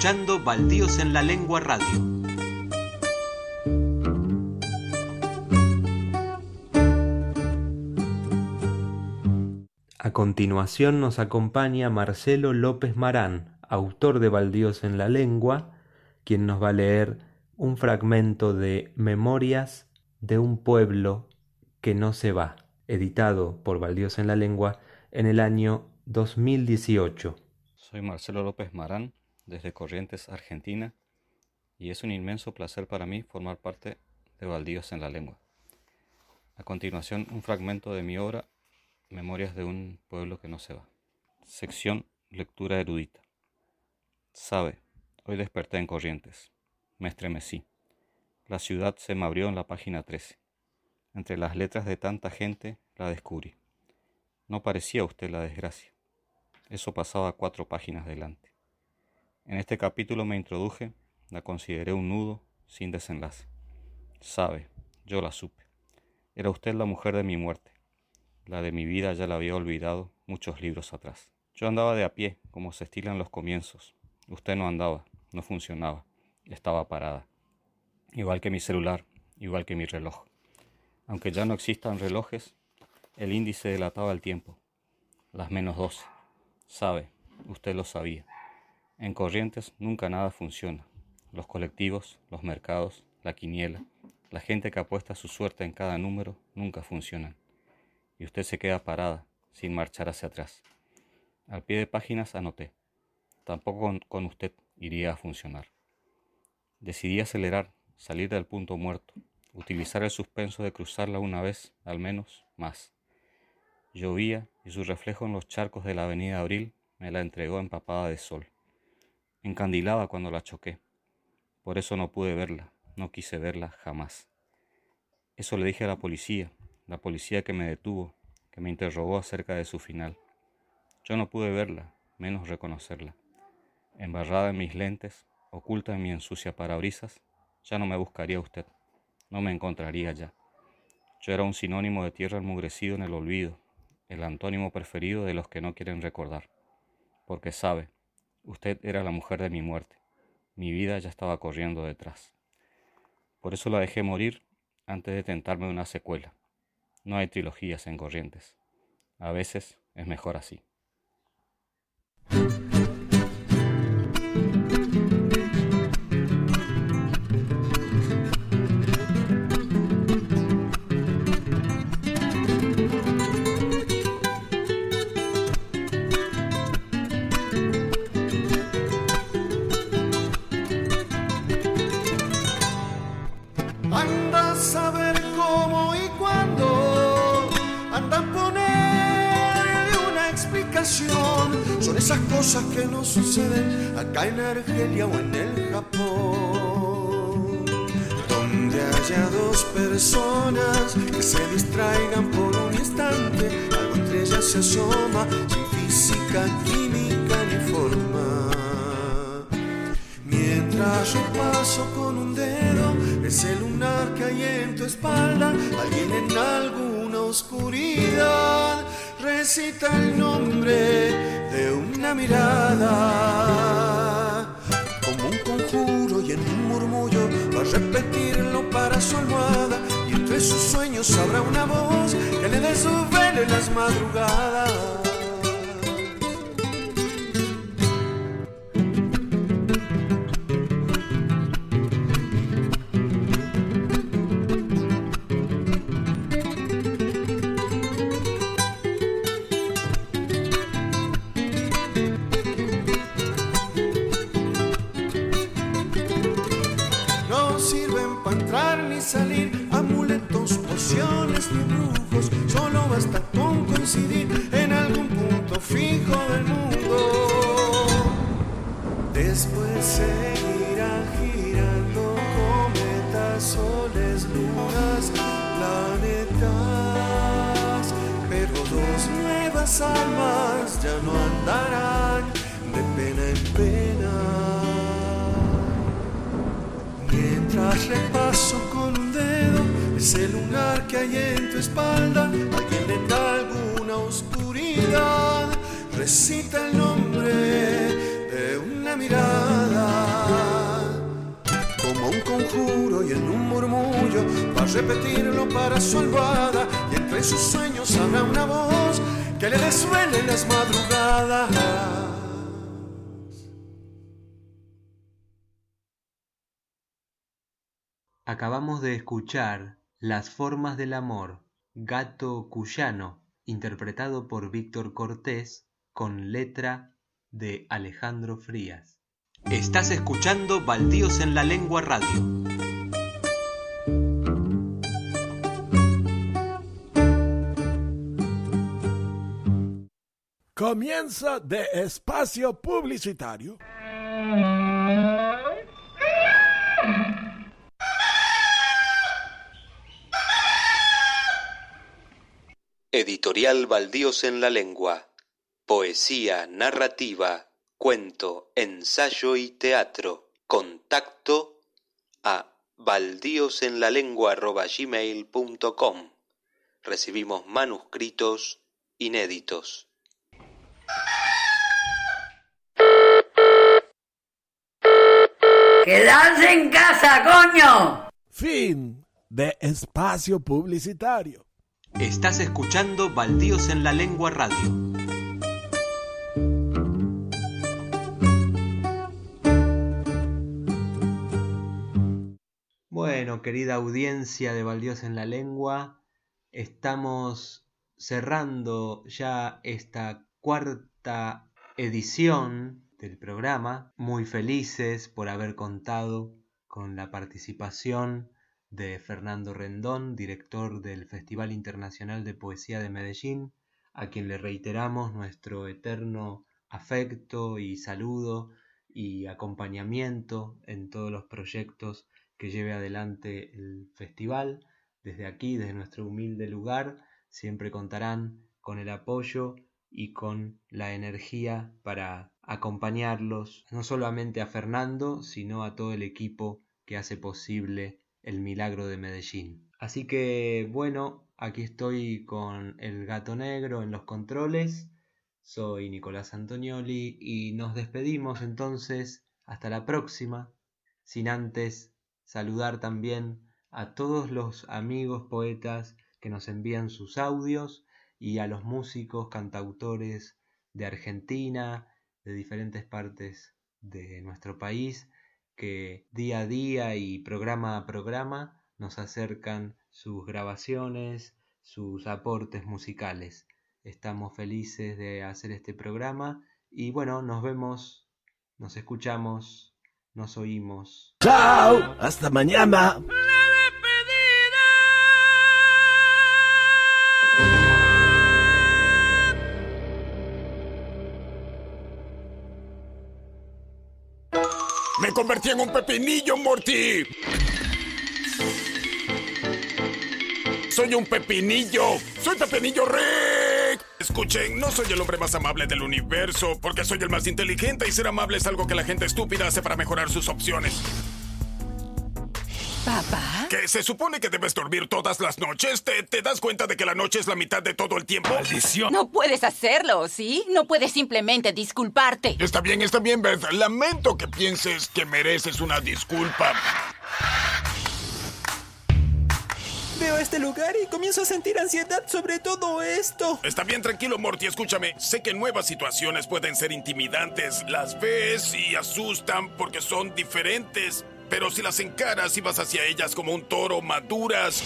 Escuchando Baldíos en la Lengua Radio. A continuación nos acompaña Marcelo López Marán, autor de Baldíos en la Lengua, quien nos va a leer un fragmento de Memorias de un pueblo que no se va, editado por Baldíos en la Lengua en el año 2018. Soy Marcelo López Marán, desde Corrientes, Argentina, y es un inmenso placer para mí formar parte de Baldíos en la Lengua. A continuación, un fragmento de mi obra Memorias de un pueblo que no se va. Sección Lectura erudita. Sabe, hoy desperté en Corrientes. Me estremecí. La ciudad se me abrió en la página 13. Entre las letras de tanta gente la descubrí. No parecía usted la desgracia. Eso pasaba cuatro páginas delante. En este capítulo me introduje, la consideré un nudo sin desenlace. Sabe, yo la supe. Era usted la mujer de mi muerte la de mi vida ya la había olvidado muchos libros atrás. Yo andaba de a pie, como se estilan los comienzos. Usted no andaba, no funcionaba, estaba parada. Igual que mi celular, igual que mi reloj. Aunque ya no existan relojes, el índice delataba el tiempo. Las menos doce. Sabe, usted lo sabía. En Corrientes nunca nada funciona. Los colectivos, los mercados, la quiniela, la gente que apuesta su suerte en cada número nunca funcionan y usted se queda parada, sin marchar hacia atrás. Al pie de páginas anoté. Tampoco con, usted iría a funcionar. Decidí acelerar, salir del punto muerto, utilizar el suspenso de cruzarla una vez, al menos, más. Llovía y su reflejo en los charcos de la avenida Abril me la entregó empapada de sol. Encandilaba cuando la choqué. Por eso no pude verla, no quise verla jamás. Eso le dije a la policía, la policía que me detuvo, que me interrogó acerca de su final. Yo no pude verla, menos reconocerla. Embarrada en mis lentes, oculta en mi ensucia parabrisas, ya no me buscaría usted, no me encontraría ya. Yo era un sinónimo de tierra enmugrecido en el olvido, el antónimo preferido de los que no quieren recordar. Porque sabe, usted era la mujer de mi muerte, mi vida ya estaba corriendo detrás. Por eso la dejé morir antes de tentarme una secuela. No hay trilogías en corrientes. A veces es mejor así. Cosas que no suceden acá en Argelia o en el Japón, donde haya dos personas que se distraigan por un instante, algo entre ellas se asoma sin física, química ni forma. Mientras paso con un dedo ese lunar que hay en tu espalda, alguien en alguna oscuridad recita el nombre de una mirada, como un conjuro y en un murmullo va a repetirlo para su almohada y entre sus sueños habrá una voz que le desvele las madrugadas. las almas ya no andarán de pena en pena. Mientras repaso con un dedo ese lunar que hay en tu espalda, alguien le da alguna oscuridad, recita el nombre de una mirada. Como un conjuro y en un murmullo, va a repetirlo para su almohada y entre sus sueños habrá una voz que le resuene en las madrugadas. Acabamos de escuchar Las formas del amor, Gato Cuyano, interpretado por Víctor Cortés, con letra de Alejandro Frías. Estás escuchando Baldíos en la Lengua Radio. Comienza de espacio publicitario. Editorial Baldíos en la Lengua. Poesía, narrativa, cuento, ensayo y teatro. Contacto a baldíosenlalengua.gmail.com Recibimos manuscritos inéditos. ¡Quedarse en casa, coño! Fin de espacio publicitario. Estás escuchando Baldíos en la Lengua Radio. Bueno, querida audiencia de Baldíos en la Lengua, estamos cerrando ya esta cuarta edición del programa, muy felices por haber contado con la participación de Fernando Rendón, director del Festival Internacional de Poesía de Medellín, a quien le reiteramos nuestro eterno afecto y saludo y acompañamiento en todos los proyectos que lleve adelante el festival. Desde aquí, desde nuestro humilde lugar, siempre contarán con el apoyo y con la energía para acompañarlos, no solamente a Fernando, sino a todo el equipo que hace posible el milagro de Medellín. Así que bueno, aquí estoy con el gato negro en los controles. Soy Nicolás Antonioli y nos despedimos entonces hasta la próxima, sin antes saludar también a todos los amigos poetas que nos envían sus audios y a los músicos, cantautores de Argentina, de diferentes partes de nuestro país, que día a día y programa a programa nos acercan sus grabaciones, sus aportes musicales. Estamos felices de hacer este programa y bueno, nos vemos, nos escuchamos, nos oímos. Chao, hasta mañana. Convertí en un pepinillo, Morty. Soy un pepinillo. Soy pepinillo Rick. Escuchen, no soy el hombre más amable del universo, porque soy el más inteligente y ser amable es algo que la gente estúpida hace para mejorar sus opciones. ¿Papá? Que se supone que debes dormir todas las noches. ¿Te, te das cuenta de que la noche es la mitad de todo el tiempo? ¡Maldición! No puedes hacerlo, ¿sí? No puedes simplemente disculparte. Está bien, está bien, Beth. Lamento que pienses que mereces una disculpa. Veo este lugar y comienzo a sentir ansiedad sobre todo esto. Está bien, tranquilo, Morty. Escúchame. Sé que nuevas situaciones pueden ser intimidantes. Las ves y asustan porque son diferentes. Pero si las encaras y vas hacia ellas como un toro, maduras.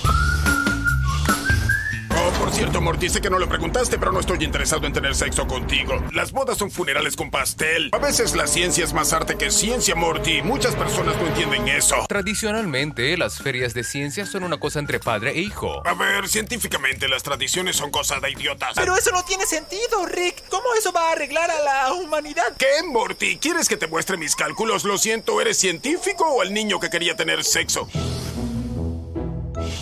Por cierto, Morty, sé que no lo preguntaste, pero no estoy interesado en tener sexo contigo. Las bodas son funerales con pastel. A veces la ciencia es más arte que ciencia, Morty. Muchas personas no entienden eso. Tradicionalmente, las ferias de ciencia son una cosa entre padre e hijo. A ver, científicamente las tradiciones son cosa de idiotas. Pero eso no tiene sentido, Rick. ¿Cómo eso va a arreglar a la humanidad? ¿Qué, Morty? ¿Quieres que te muestre mis cálculos? Lo siento, ¿eres científico o el niño que quería tener sexo?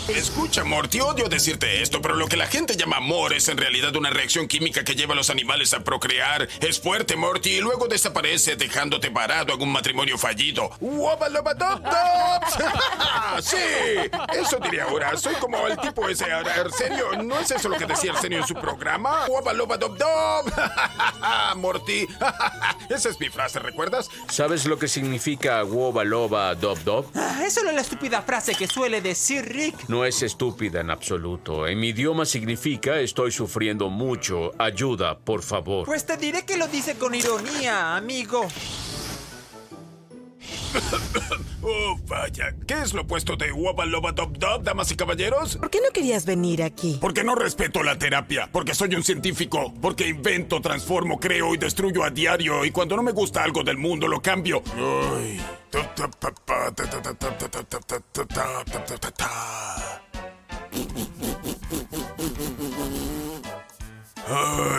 Escucha, Morty, odio decirte esto, pero lo que la gente llama amor es en realidad una reacción química que lleva a los animales a procrear. Es fuerte, Morty, y luego desaparece dejándote parado en un matrimonio fallido. [LAUGHS] sí, eso diría ahora. Soy como el tipo ese. Arsenio, ¿no es eso lo que decía Arsenio en su programa? [LAUGHS] Morty. [LAUGHS] Esa es mi frase, ¿recuerdas? ¿Sabes lo que significa woba loba dob dob? Ah, es solo la estúpida frase que suele decir Rick. No es estúpida en absoluto. En mi idioma significa estoy sufriendo mucho. Ayuda, por favor. Pues te diré que lo dice con ironía, amigo. Oh, vaya. ¿Qué es lo opuesto de Waba Loba Dop Dop, damas y caballeros? ¿Por qué no querías venir aquí? Porque no respeto la terapia. Porque soy un científico. Porque invento, transformo, creo y destruyo a diario. Y cuando no me gusta algo del mundo, lo cambio. Ay. Hey.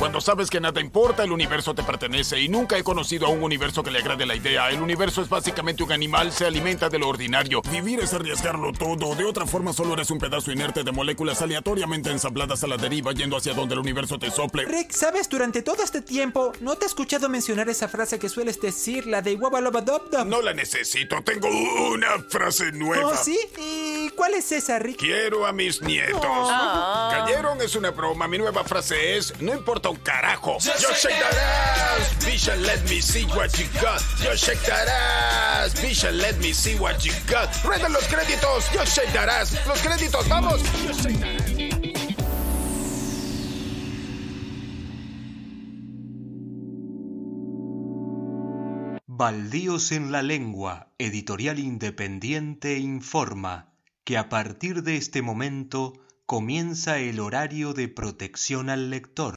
Cuando sabes que nada importa, el universo te pertenece y nunca he conocido a un universo que le agrade la idea. El universo es básicamente un animal, se alimenta de lo ordinario. Vivir es arriesgarlo todo. De otra forma, solo eres un pedazo inerte de moléculas aleatoriamente ensambladas a la deriva yendo hacia donde el universo te sople. Rick, ¿sabes? Durante todo este tiempo no te he escuchado mencionar esa frase que sueles decir, la de Wabalobadobdob. No la necesito, tengo una frase nueva. ¿Oh, sí? ¿Y cuál es esa, Rick? Quiero a mis nietos. Oh. ¿Cayeron? Es una broma. Mi nueva frase es, no importa un carajo. Yo shake that ass, bitch, and let me see what you got. Yo shake that ass, bitch, and let me see what you got. Ruedan los créditos. Yo shake that ass. Los créditos, vamos. Yo shake that ass. Baldíos en la lengua, editorial independiente informa que a partir de este momento comienza el horario de protección al lector.